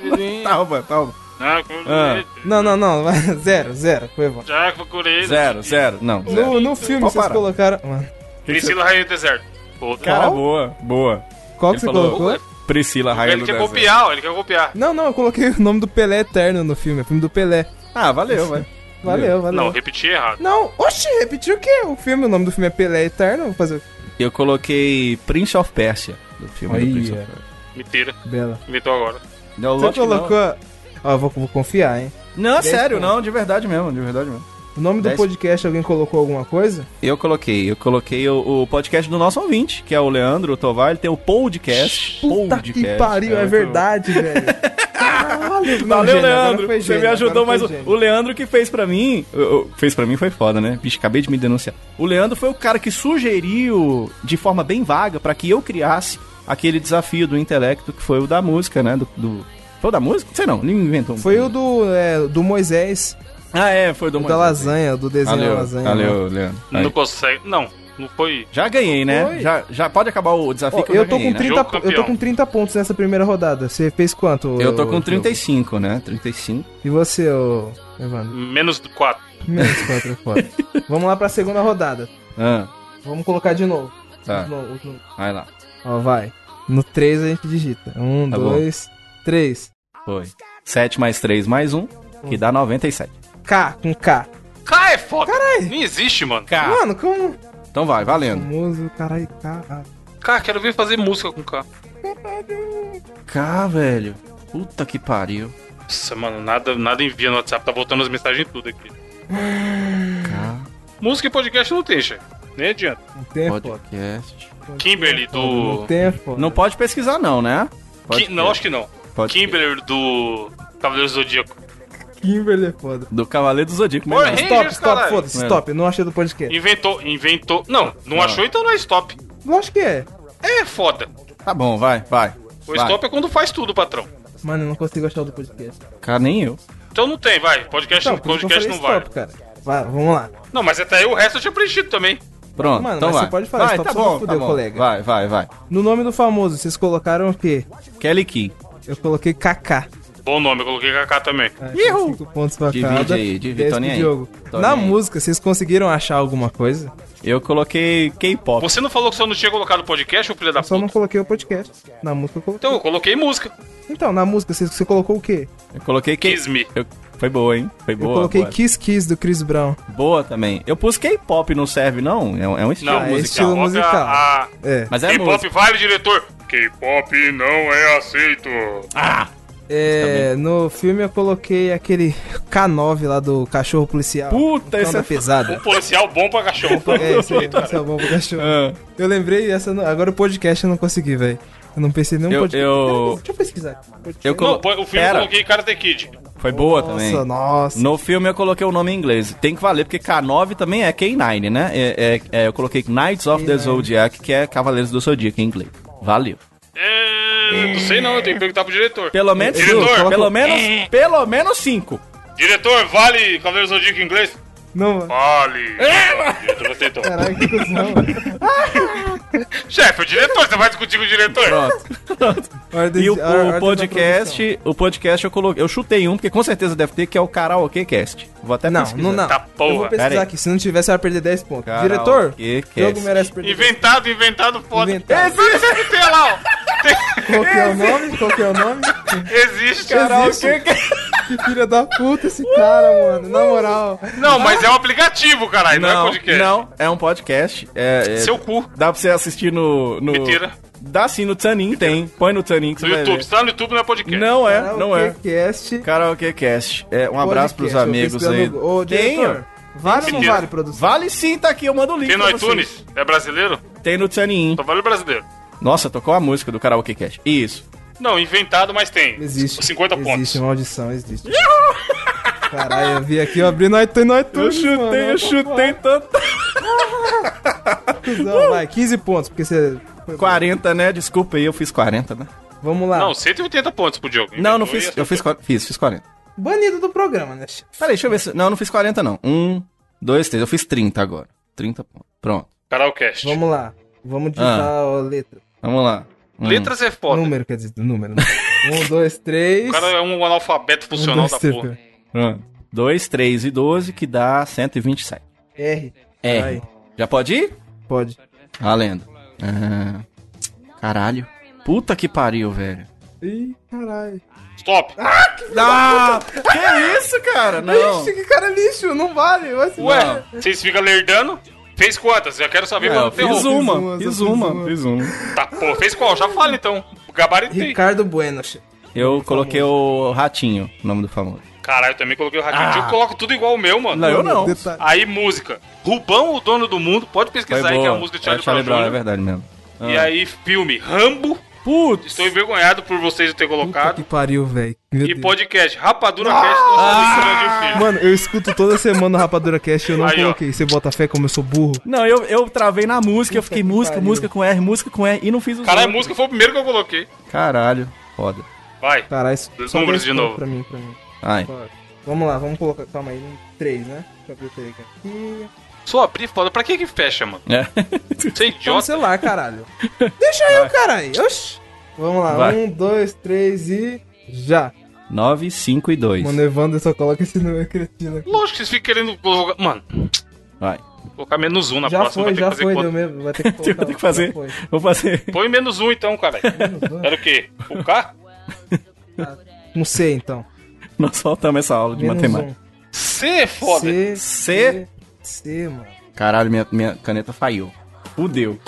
Speaker 3: tá roubando, tá roubando.
Speaker 4: Ah.
Speaker 2: Não, não, não. Zero, zero. Foi Evandro.
Speaker 4: Já procurei.
Speaker 3: Zero, zero. Não, zero.
Speaker 2: No, no filme
Speaker 3: Pode
Speaker 2: vocês
Speaker 3: parar.
Speaker 2: colocaram. Mano,
Speaker 4: Priscila Rainha do Deserto. Puta.
Speaker 3: Cara, boa, boa.
Speaker 2: qual
Speaker 3: Ele
Speaker 2: que você
Speaker 3: falou-
Speaker 2: colocou?
Speaker 3: Priscila Rainha
Speaker 4: Ele
Speaker 3: do
Speaker 4: quer
Speaker 3: Deserto.
Speaker 4: copiar, ele quer copiar.
Speaker 2: Não, não, eu coloquei o nome do Pelé Eterno no filme. É filme do Pelé.
Speaker 3: Ah, valeu, vai.
Speaker 2: Valeu, valeu.
Speaker 4: Não, repeti errado.
Speaker 2: Não, oxi, repetiu o quê? O filme, o nome do filme é Pelé Eterno. Vou fazer?
Speaker 3: Eu coloquei Prince of Persia. Do filme do. Prince of Persia.
Speaker 4: Mentira.
Speaker 2: Bela.
Speaker 4: Inventou agora.
Speaker 3: Não,
Speaker 2: Você colocou. Ó, vou, vou confiar, hein?
Speaker 3: Não, é
Speaker 2: Dez
Speaker 3: sério,
Speaker 2: pontos.
Speaker 3: não, de verdade mesmo, de verdade mesmo.
Speaker 2: O nome do
Speaker 3: Dez.
Speaker 2: podcast, alguém colocou alguma coisa?
Speaker 3: Eu coloquei, eu coloquei o, o podcast do nosso ouvinte, que é o Leandro Tovar, ele tem o podcast.
Speaker 2: Puta
Speaker 3: podcast.
Speaker 2: que pariu, é,
Speaker 3: muito
Speaker 2: verdade, velho. Caralho, não,
Speaker 3: Valeu,
Speaker 2: gênio,
Speaker 3: Leandro. Você
Speaker 2: gênio,
Speaker 3: me ajudou, mas o,
Speaker 2: gênio.
Speaker 3: o Leandro que fez pra mim. fez pra mim foi foda, né? Bicho, acabei de me denunciar. O Leandro foi o cara que sugeriu de forma bem vaga pra que eu criasse aquele desafio do intelecto que foi o da música, né? Do, do- Foi o da música? Sei não, nem inventou. um
Speaker 2: Foi o do, é, do Moisés,
Speaker 3: Ah, é, foi do
Speaker 2: o da lasanha, do desenho da
Speaker 3: Valeu,
Speaker 2: lasanha.
Speaker 3: valeu, Leandro. Aí.
Speaker 4: Não consegue. Não, não foi.
Speaker 3: Já ganhei, né?
Speaker 2: Foi.
Speaker 3: Já, já pode acabar o desafio
Speaker 2: Ó,
Speaker 3: que eu,
Speaker 2: eu tô
Speaker 3: ganhei,
Speaker 2: com
Speaker 3: né?
Speaker 2: 30,
Speaker 4: Jogo
Speaker 2: po- eu tô com 30 pontos nessa primeira rodada. Você fez quanto?
Speaker 3: Eu tô com
Speaker 2: Diogo?
Speaker 3: 35, né? 35.
Speaker 2: E você, ô, Evandro?
Speaker 4: Menos do 4.
Speaker 2: Menos 4 é foda. Vamos lá pra segunda rodada.
Speaker 3: Ah,
Speaker 2: Vamos colocar de novo.
Speaker 3: tá.
Speaker 2: De novo, de novo.
Speaker 3: Vai lá.
Speaker 2: Ó, vai. No 3 a gente digita. 1,
Speaker 3: Tá bom.
Speaker 2: 2, 3.
Speaker 3: Foi. 7 mais 3 mais 1, que dá 97.
Speaker 2: K, com K.
Speaker 4: K é foda. Caralho. Nem existe, mano.
Speaker 3: K.
Speaker 2: Mano, como?
Speaker 3: Então vai, valendo.
Speaker 2: Famoso, caralho, K.
Speaker 4: K, quero ver fazer música com K.
Speaker 3: K, velho. Puta que pariu.
Speaker 4: Nossa, mano, nada, nada envia no WhatsApp, tá voltando as mensagens tudo aqui.
Speaker 3: K,
Speaker 4: Música e podcast não tem, chefe. Nem adianta.
Speaker 2: Não tem é
Speaker 3: podcast.
Speaker 4: Kimberly
Speaker 2: Não
Speaker 4: do.
Speaker 2: tem é.
Speaker 3: Não pode pesquisar não, né? Pode
Speaker 4: Ki- Não, acho que não.
Speaker 3: Pode
Speaker 4: Kimberly do Cavaleiro do Zodíaco.
Speaker 2: Kimberly é foda.
Speaker 3: Do Cavaleiro do Zodíaco.
Speaker 4: Power. Rangers,
Speaker 2: Stop, stop,
Speaker 4: caralho.
Speaker 2: foda-se,
Speaker 3: É.
Speaker 2: stop. Não achei do podcast.
Speaker 4: Inventou, inventou. Não, não
Speaker 3: Ah.
Speaker 4: achou, então não é stop.
Speaker 2: Lógico que é.
Speaker 4: É foda.
Speaker 3: Tá bom, vai, vai.
Speaker 4: O
Speaker 3: vai.
Speaker 4: stop é quando faz tudo, patrão.
Speaker 2: Mano, eu não consigo achar o do podcast.
Speaker 3: Cara, nem eu.
Speaker 4: Então não tem, vai. Podcast,
Speaker 2: Não, eu
Speaker 4: podcast não vai.
Speaker 2: stop, cara. Vai, vamos lá.
Speaker 4: Não, mas até aí o resto eu tinha preenchido também.
Speaker 3: Pronto,
Speaker 2: Mano,
Speaker 3: então
Speaker 2: mas
Speaker 3: vai.
Speaker 2: você pode falar,
Speaker 3: vai,
Speaker 2: stop
Speaker 3: tá bom,
Speaker 2: fuder
Speaker 3: tá bom.
Speaker 2: colega.
Speaker 3: Vai, vai, vai.
Speaker 2: No nome do famoso, vocês colocaram o quê?
Speaker 3: Kelly Key.
Speaker 2: Eu coloquei KK.
Speaker 4: Bom nome, eu coloquei KK também.
Speaker 2: É, com cinco pontos pra
Speaker 3: Divide
Speaker 2: cada.
Speaker 3: aí, divide, tô nem aí.
Speaker 2: Diogo.
Speaker 3: Tô
Speaker 2: Na
Speaker 3: nem
Speaker 2: música, vocês conseguiram achar alguma coisa?
Speaker 3: Eu coloquei K-pop.
Speaker 4: Você não falou que você não tinha colocado podcast, ô filho da
Speaker 2: Eu só não
Speaker 4: puta?
Speaker 2: coloquei o podcast. Na música eu coloquei.
Speaker 4: Então, eu coloquei música.
Speaker 2: Então, na música, você, você colocou o quê?
Speaker 3: Eu coloquei K...
Speaker 4: Kiss Me.
Speaker 3: Eu... Foi boa, hein? Foi boa.
Speaker 2: eu coloquei
Speaker 3: boa.
Speaker 2: Kiss Kiss do Chris Brown.
Speaker 3: Boa também. Eu pus K-pop, não serve não? É um, é um estilo
Speaker 4: Não,
Speaker 2: Ah, é
Speaker 3: musical.
Speaker 2: estilo
Speaker 4: Óbvio,
Speaker 2: musical.
Speaker 4: a-
Speaker 2: É.
Speaker 3: Mas é
Speaker 4: K-pop vale, diretor. K-pop não é aceito.
Speaker 3: Ah!
Speaker 2: É, no filme eu coloquei aquele K9 lá do cachorro policial.
Speaker 3: Puta, esse é...
Speaker 2: pesada.
Speaker 4: Um policial bom pra cachorro.
Speaker 2: É, esse, aí, é o bom pro cachorro.
Speaker 3: Ah,
Speaker 2: Eu lembrei essa. não- Agora o podcast eu não consegui, velho. Eu não pensei em nenhum
Speaker 3: Eu-
Speaker 2: podcast.
Speaker 3: eu-
Speaker 2: Deixa eu pesquisar.
Speaker 3: Eu
Speaker 4: Não,
Speaker 3: colo...
Speaker 4: pô, o filme eu
Speaker 3: Pera,
Speaker 4: coloquei Karate Kid.
Speaker 3: foi boa
Speaker 2: nossa,
Speaker 3: também.
Speaker 2: nossa.
Speaker 3: No filme eu coloquei o nome em inglês. Tem que valer, porque K9 também é K9, né? É, é- é, eu coloquei Knights of the
Speaker 2: K9.
Speaker 3: Zodiac, que é Cavaleiros do Zodíaco em inglês. Valeu.
Speaker 4: É, não sei não, eu tenho que perguntar pro diretor.
Speaker 3: Pelo menos
Speaker 4: Diretor.
Speaker 3: Pelo menos, pelo menos cinco.
Speaker 4: Diretor, vale Cavaleiro Zodíaco em inglês?
Speaker 2: Não,
Speaker 4: Vale. Diretor aceitou.
Speaker 2: caralho, que cuzão.
Speaker 4: Chefe, o diretor, você vai discutir com o diretor?
Speaker 3: Pronto.
Speaker 2: Ordem-
Speaker 3: E o, o podcast, o podcast eu coloquei, eu chutei um, porque com certeza deve ter, que é o Karaokê Cast. Vou até
Speaker 2: Não,
Speaker 3: pesquisar.
Speaker 2: não, não.
Speaker 4: Tá
Speaker 2: Eu vou
Speaker 4: porra.
Speaker 2: pesquisar aqui. Se não tivesse, eu ia perder 10 pontos.
Speaker 3: Karaokê
Speaker 2: Diretor,
Speaker 3: Cast.
Speaker 2: o jogo merece perder.
Speaker 4: Inventado, inventado, foda.
Speaker 2: Inventado.
Speaker 4: Existe, tem lá, ó.
Speaker 2: Qual que é o nome? Qual que é o nome?
Speaker 4: Existe.
Speaker 2: Karaokê Que filha da puta esse cara, mano. Na moral.
Speaker 4: Não, mas é um aplicativo, caralho, não, é
Speaker 3: Não,
Speaker 4: podcast.
Speaker 3: não, é um podcast. É, é-
Speaker 4: Seu cu.
Speaker 3: Dá pra você assistir no. no
Speaker 4: Mentira.
Speaker 3: Dá sim no Tanin, tem. Põe no Tanin que
Speaker 4: No
Speaker 3: você vai
Speaker 4: YouTube.
Speaker 3: ver.
Speaker 4: Se tá no YouTube, não é podcast.
Speaker 3: Não é, não é.
Speaker 2: Cast.
Speaker 3: Karaokê Cast. É, um abraço pros amigos aí.
Speaker 2: Ô, diretor, vale ou não
Speaker 4: Mentira.
Speaker 2: vale, produção?
Speaker 3: Vale sim, tá aqui, eu mando o link
Speaker 4: Tem no
Speaker 3: pra vocês.
Speaker 4: iTunes? É brasileiro?
Speaker 3: Tem no Tanin.
Speaker 4: Só vale brasileiro.
Speaker 3: Nossa, tocou a música do Karaokê Cast. Isso.
Speaker 4: Não, inventado, mas tem.
Speaker 2: Existe.
Speaker 4: 50
Speaker 2: Existe,
Speaker 4: pontos.
Speaker 2: maldição, existe. Caralho, eu vi aqui, eu abri no iTunes, no iTunes, mano.
Speaker 3: eu chutei tanto.
Speaker 2: Cuzão, Vai, 15 pontos, porque você... foi-
Speaker 3: 40, né? Desculpa aí, eu fiz 40, né?
Speaker 2: Vamos lá.
Speaker 4: Não, 180 pontos pro jogo.
Speaker 3: Não, não fiz. Eu fiz, fiz, fiz 40.
Speaker 2: Banido do programa, né?
Speaker 3: Peraí, deixa eu ver se. Não, eu não fiz 40, não. Um, dois, três. Eu fiz 30 agora. 30 pontos. Pronto.
Speaker 4: Karaokast.
Speaker 2: Vamos lá. Vamos digitar
Speaker 3: Ah.
Speaker 2: a letra.
Speaker 3: Vamos lá. Um,
Speaker 4: Letras é foda.
Speaker 2: Número, quer dizer, número. né? um, dois, três.
Speaker 4: O cara é um analfabeto
Speaker 2: um,
Speaker 4: funcional
Speaker 2: dois,
Speaker 4: da
Speaker 2: três,
Speaker 4: porra.
Speaker 3: Pronto. 2, 3 e 12, que dá 127.
Speaker 2: R.
Speaker 3: R. Já pode ir?
Speaker 2: pode.
Speaker 3: Valendo. Ah, caralho. Puta que pariu, velho.
Speaker 2: Ih, caralho.
Speaker 4: Stop.
Speaker 3: Ah, que isso, cara? Não.
Speaker 2: Ixi, que cara lixo, não vale.
Speaker 4: Ué, vocês ficam lerdando? Fez quantas? Eu quero saber
Speaker 3: É,
Speaker 4: quando
Speaker 3: fiz
Speaker 4: interrompe.
Speaker 3: uma, fiz
Speaker 2: fiz
Speaker 3: uma, fiz uma.
Speaker 4: Tá, pô, fez qual? Já fala então. O gabaritei.
Speaker 2: Ricardo Bueno.
Speaker 3: Eu coloquei o Ratinho, o nome do famoso.
Speaker 4: Caralho, eu também coloquei o ratinho.
Speaker 3: Ah.
Speaker 4: Eu coloco tudo igual o meu, mano.
Speaker 3: Não, eu não.
Speaker 2: Detalhe.
Speaker 4: Aí, música. Rubão, o dono do mundo. Pode pesquisar aí que é a música de Charlie,
Speaker 3: é, Charlie
Speaker 4: Brown
Speaker 3: Brown, é verdade mesmo.
Speaker 4: E aí, filme. Rambo.
Speaker 3: Putz.
Speaker 4: Estou envergonhado por vocês ter
Speaker 2: Puta
Speaker 4: colocado.
Speaker 2: que pariu, velho.
Speaker 4: E
Speaker 2: Deus.
Speaker 4: podcast. Rapadura Cast. Ah! filho.
Speaker 2: Mano, eu escuto toda semana o Rapadura Cast e eu não
Speaker 4: Aí, ó.
Speaker 2: coloquei. Você bota fé como eu sou burro?
Speaker 3: Não, eu, eu travei na música, eu fiquei
Speaker 2: que
Speaker 3: música,
Speaker 2: pariu.
Speaker 3: música com R, música com R, e não fiz os
Speaker 4: Caralho,
Speaker 3: outros.
Speaker 4: música foi o primeiro que eu coloquei.
Speaker 3: Caralho, foda.
Speaker 4: Vai.
Speaker 2: Caralho, só
Speaker 4: números
Speaker 2: 10
Speaker 4: de novo.
Speaker 2: Pra mim, pra mim.
Speaker 3: Ai.
Speaker 2: Vamos lá, vamos colocar. Calma aí, um 3, né? Deixa eu abrir o três aqui.
Speaker 4: Só abrir foda. Pra que que fecha, mano?
Speaker 3: É.
Speaker 4: Você é idiota.
Speaker 2: celular, caralho. Deixa eu, caralho. Oxi. Vamos lá,
Speaker 3: Vai.
Speaker 2: um, dois, três e. Já.
Speaker 3: 9, 5 e 2.
Speaker 2: Mano, Evandro só coloca esse número cretino aqui.
Speaker 4: Lógico que vocês ficam querendo colocar... Mano,
Speaker 3: Vai.
Speaker 4: vou colocar menos um na
Speaker 2: Já
Speaker 4: próxima.
Speaker 2: foi,
Speaker 4: vai ter
Speaker 2: já
Speaker 4: que fazer
Speaker 2: foi, deu mesmo. Vai ter que colocar.
Speaker 3: Ter que fazer. Vou fazer.
Speaker 4: Põe menos um então, cara. Era o quê? O K?
Speaker 2: Um C, então.
Speaker 3: Nós faltamos essa aula de
Speaker 2: Menos
Speaker 3: matemática.
Speaker 2: um.
Speaker 4: C foda.
Speaker 2: C,
Speaker 3: C?
Speaker 2: C, mano.
Speaker 3: Caralho, minha, minha caneta falhou. Fudeu.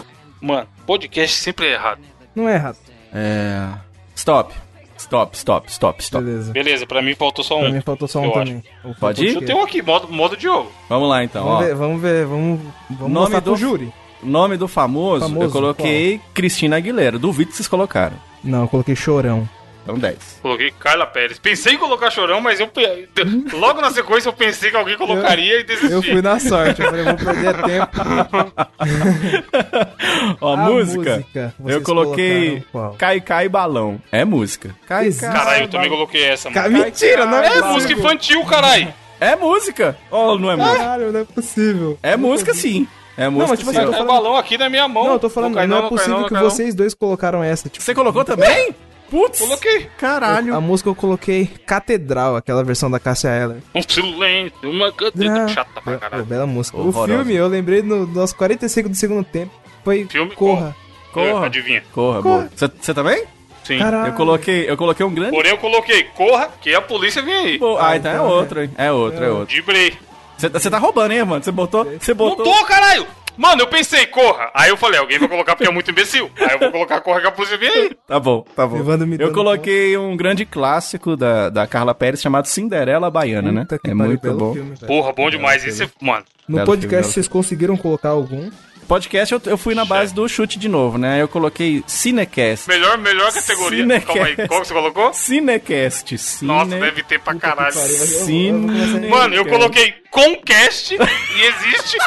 Speaker 4: Mano, podcast sempre é errado.
Speaker 2: Não é errado.
Speaker 3: É. Stop. Stop, stop, stop, stop.
Speaker 2: Beleza.
Speaker 4: Beleza, pra mim faltou só
Speaker 2: Pra
Speaker 4: um.
Speaker 2: mim faltou só um
Speaker 4: eu
Speaker 2: também. Ou
Speaker 3: Pode ir?
Speaker 4: Eu tenho um aqui, modo, modo Diogo.
Speaker 3: Vamos lá então, ó.
Speaker 2: Vamos ver, vamos ver, vamos, vamos
Speaker 3: Nome do-
Speaker 2: pro júri.
Speaker 3: Nome do famoso,
Speaker 2: Famoso,
Speaker 3: eu coloquei Cristina Aguilera. Duvido que vocês colocaram.
Speaker 2: Não, eu coloquei chorão.
Speaker 3: Então 10.
Speaker 4: Coloquei Carla Pérez. Pensei em colocar chorão, mas eu logo na sequência eu pensei que alguém colocaria e desisti.
Speaker 2: Eu fui na sorte, eu falei, eu vou perder tempo.
Speaker 3: Ó,
Speaker 2: A
Speaker 3: música.
Speaker 2: música,
Speaker 3: eu coloquei? Cai Cai Balão. É música. Cai
Speaker 2: Existe.
Speaker 4: Caralho, eu também coloquei essa,
Speaker 2: Ca-
Speaker 4: mano.
Speaker 2: Mentira, não é,
Speaker 4: É música infantil, caralho.
Speaker 3: É música. Oh, não é música.
Speaker 2: Caralho, não é possível.
Speaker 3: É música sim. É música
Speaker 2: mas tipo
Speaker 3: sim.
Speaker 2: assim, eu tô
Speaker 4: É
Speaker 2: falando-
Speaker 4: balão aqui na minha mão.
Speaker 2: Não, eu tô falando,
Speaker 4: cai
Speaker 2: não, é
Speaker 4: cai
Speaker 2: possível
Speaker 4: não
Speaker 2: que
Speaker 4: cai não.
Speaker 2: vocês dois colocaram essa. Tipo,
Speaker 3: Você colocou também? Putz.
Speaker 4: Coloquei.
Speaker 3: Caralho.
Speaker 2: a música eu coloquei Catedral, aquela versão da Cássia Eller.
Speaker 4: Um silêncio, uma
Speaker 2: Ah,
Speaker 4: cadena chata pra
Speaker 2: Pô,
Speaker 4: caralho.
Speaker 2: bela música. O
Speaker 3: Horrorosa.
Speaker 2: filme, eu lembrei no nosso 45 do segundo tempo. Foi
Speaker 4: Filme
Speaker 2: Corra.
Speaker 3: Corra.
Speaker 4: Adivinha?
Speaker 3: Corra, boa. Você você também?
Speaker 4: Sim.
Speaker 2: Caralho.
Speaker 3: Eu coloquei, eu coloquei um grande.
Speaker 4: Porém, eu coloquei corra, que a polícia vem aí.
Speaker 3: Pô, ah, então é
Speaker 2: então,
Speaker 3: outro, hein? É outro, é outro.
Speaker 4: Dibrei.
Speaker 3: Você você tá roubando, hein, mano? Você botou. Você
Speaker 4: Não
Speaker 3: botou.
Speaker 4: tô, caralho! Mano, eu pensei, corra. Aí eu falei, alguém vai colocar porque é muito imbecil. Aí eu vou colocar corra que a polícia vem aí.
Speaker 3: Tá bom, tá bom. Eu coloquei um grande clássico da, da Carla Pérez chamado Cinderela Baiana, né?
Speaker 2: Puta que
Speaker 3: É muito bom.
Speaker 2: filme.
Speaker 4: Porra, bom demais. Esse, mano.
Speaker 2: No podcast vocês conseguiram colocar algum?
Speaker 3: Podcast eu, eu fui na base do chute de novo, né? Eu coloquei Cinecast.
Speaker 4: Melhor, melhor categoria.
Speaker 3: Cinecast.
Speaker 4: Calma aí, qual que você colocou?
Speaker 3: Cinecast. Cine...
Speaker 4: Nossa, deve ter pra caralho.
Speaker 3: Cine...
Speaker 4: Mano, eu coloquei Concast e existe.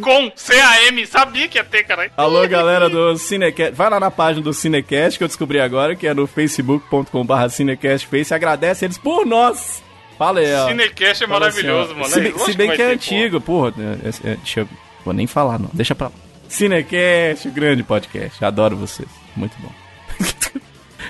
Speaker 4: Com C-A-M, sabia que ia ter, cara.
Speaker 3: Alô, galera do Cinecast. Vai lá na página do Cinecast que eu descobri agora, que é no facebook.com.br Cinecastface. Agradece eles por nós. Fala aí, ó.
Speaker 4: Cinecast é
Speaker 3: Fala
Speaker 4: maravilhoso,
Speaker 3: assim,
Speaker 4: mano.
Speaker 3: Se,
Speaker 4: É,
Speaker 3: bem-
Speaker 4: lógico
Speaker 3: se bem
Speaker 4: vai
Speaker 3: que é
Speaker 4: ter,
Speaker 3: antigo, porra. é, é, é, deixa eu. Vou nem falar, não. Deixa pra lá. Cinecast, o grande podcast. Adoro vocês. Muito bom.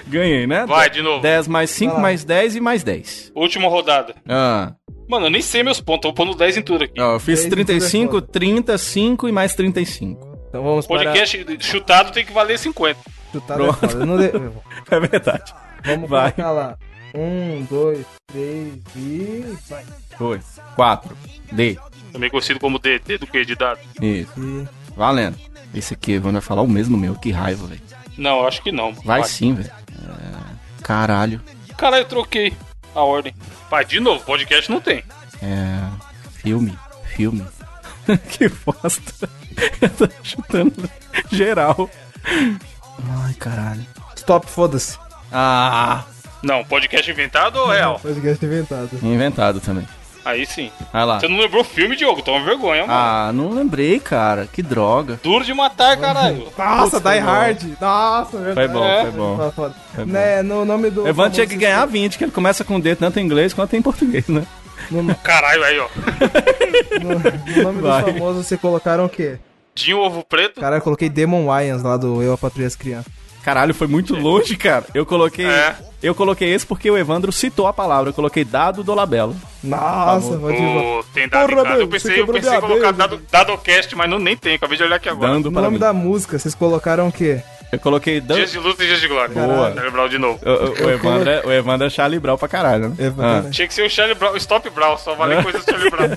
Speaker 3: Ganhei, né?
Speaker 4: Vai, de novo.
Speaker 3: 10 mais 5
Speaker 2: Vai lá.
Speaker 3: mais 10 e mais 10.
Speaker 4: Última rodada.
Speaker 3: Ah.
Speaker 4: Mano, eu nem sei meus pontos, eu vou pondo 10 em tudo aqui.
Speaker 3: Ó, eu fiz
Speaker 2: 10 em tudo é
Speaker 3: 35,
Speaker 2: foda.
Speaker 3: 35 e mais 35.
Speaker 2: Então vamos para...
Speaker 4: Podcast chutado tem que valer 50.
Speaker 2: Chutado é
Speaker 3: Pronto.
Speaker 2: foda. Eu não de-
Speaker 3: É verdade.
Speaker 2: Vamos
Speaker 3: Vai.
Speaker 2: colocar lá. Um, dois, três e... Vai.
Speaker 3: 2, 4, D.
Speaker 4: Também conhecido como DD do que de dado.
Speaker 3: Isso.
Speaker 2: E...
Speaker 3: Valendo. Esse aqui, Evandro vai falar o mesmo meu. Que raiva, velho.
Speaker 4: Não, acho que não.
Speaker 3: Vai sim, velho. É... Caralho.
Speaker 4: Caralho, eu troquei a ordem. Vai, de novo, podcast não tem.
Speaker 3: É. Filme. Filme. que bosta. Eu tô chutando geral. Ai, caralho.
Speaker 2: Stop, foda-se.
Speaker 3: Ah!
Speaker 4: Não, podcast inventado ou real?
Speaker 2: Podcast inventado.
Speaker 3: Inventado também.
Speaker 4: Aí sim.
Speaker 3: Vai lá.
Speaker 4: Você não lembrou o filme, Diogo? Toma vergonha, mano.
Speaker 3: Ah, não lembrei, cara. Que droga.
Speaker 4: Duro de matar, caralho.
Speaker 2: Nossa, Die
Speaker 3: bom.
Speaker 2: Hard. Nossa, verdade.
Speaker 3: Foi bom,
Speaker 4: É.
Speaker 3: foi bom. Foi bom.
Speaker 2: Né, no nome do...
Speaker 3: Evandro tinha que ganhar 20, que ele começa com D tanto em inglês quanto em português, né?
Speaker 2: No, no
Speaker 4: Caralho, aí, ó.
Speaker 2: no nome
Speaker 3: Vai.
Speaker 2: do famoso, você colocaram o quê?
Speaker 4: Dinho Ovo Preto.
Speaker 2: Cara, eu coloquei Demon Wayans lá do Eu, a Patrulha as Crianças.
Speaker 3: Caralho, foi muito longe, cara. Eu coloquei.
Speaker 4: É.
Speaker 3: Eu coloquei esse porque o Evandro citou a palavra. Eu coloquei dado do labelo.
Speaker 2: Nossa.
Speaker 4: Ô, tem dado
Speaker 2: Porra, meu,
Speaker 4: Eu pensei, eu pensei em colocar
Speaker 2: mesa,
Speaker 4: dado, Dadocast, mas não, nem tem. Acabei de olhar aqui agora.
Speaker 3: Dando
Speaker 2: No
Speaker 3: para
Speaker 2: nome
Speaker 3: mim.
Speaker 2: da música, vocês colocaram o quê?
Speaker 3: Eu coloquei dando.
Speaker 4: Dias de luta e dias de glória.
Speaker 3: Boa.
Speaker 4: Charlie Brown de novo.
Speaker 3: O, o- o Evandro é, o Evandro é Charlie Brown pra caralho, né?
Speaker 2: Evandro.
Speaker 3: Ah.
Speaker 4: Tinha que ser o Charlie Brown, o Stop Brown, só vale coisas do Charlie Brown.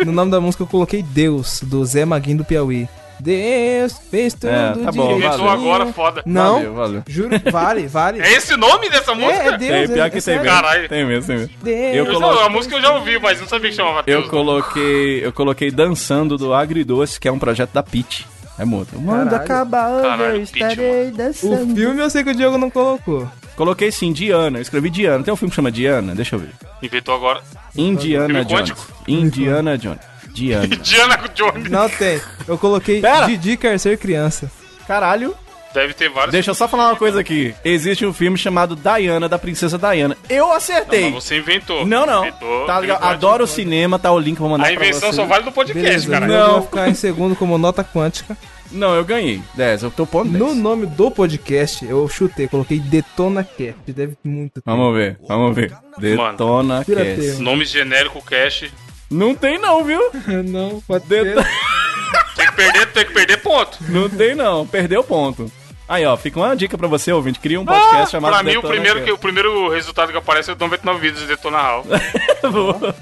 Speaker 2: No nome da música eu coloquei Deus, do Zé Maguinho do Piauí. Deus fez tudo
Speaker 3: É, tá bom.
Speaker 4: Inventou agora, foda.
Speaker 2: Não,
Speaker 3: Valeu, valeu.
Speaker 2: juro, vale, vale.
Speaker 4: É esse o nome dessa música?
Speaker 2: É, é Deus.
Speaker 3: Tem, pior
Speaker 2: é,
Speaker 3: que
Speaker 2: é
Speaker 3: tem mesmo.
Speaker 4: Caralho.
Speaker 3: Tem mesmo, tem mesmo.
Speaker 2: Deus.
Speaker 3: Eu
Speaker 4: Eu
Speaker 3: colo-
Speaker 4: a música eu já ouvi, mas não sabia que chamava
Speaker 3: Eu
Speaker 4: Deus.
Speaker 3: coloquei. Eu coloquei Dançando do Agridoce, que é um projeto da Pit. É muito.
Speaker 2: Caralho.
Speaker 3: acabar,
Speaker 4: Caralho,
Speaker 3: eu estarei
Speaker 2: O
Speaker 3: dançando.
Speaker 2: filme eu sei que o Diogo não colocou.
Speaker 3: Coloquei sim, Diana. Eu escrevi Diana. Tem um filme que chama Diana? Deixa eu ver.
Speaker 4: Inventou agora.
Speaker 3: Indiana Jones. Indiana Jones. Diana.
Speaker 4: Diana Jones.
Speaker 2: Não tem. Eu coloquei
Speaker 3: Pera.
Speaker 2: Didi quer ser criança.
Speaker 3: Caralho.
Speaker 4: Deve ter vários.
Speaker 3: Deixa eu só falar uma coisa aqui. Existe um filme chamado Diana, da Princesa Diana. Eu acertei.
Speaker 4: Mas você inventou.
Speaker 3: Não, não.
Speaker 4: Inventou,
Speaker 3: Tá
Speaker 4: filme
Speaker 3: Adoro o cinema, tá o link, vou mandar
Speaker 4: A invenção só vale no podcast,
Speaker 2: Beleza,
Speaker 4: cara.
Speaker 3: Não.
Speaker 2: Vai ficar em segundo como nota quântica.
Speaker 3: Não, eu ganhei. 10, eu tô pondo 10.
Speaker 2: No nome do podcast, eu chutei, coloquei Detona Cast. Deve muito ter.
Speaker 3: Vamos ver, vamos ver. Detona
Speaker 2: Pirateio.
Speaker 3: Cast.
Speaker 4: Nome genérico, cash.
Speaker 3: Não tem não, viu?
Speaker 2: Não, pode ter.
Speaker 4: Tem que perder, tem que perder ponto.
Speaker 3: Não tem não, perdeu ponto. Aí, ó, fica uma dica pra você, ouvinte. Cria um podcast chamado
Speaker 4: Ah, pra mim, o
Speaker 3: Detona
Speaker 4: primeiro, que, o primeiro resultado que aparece é o 99 vídeos de Detona Hall.
Speaker 3: Boa.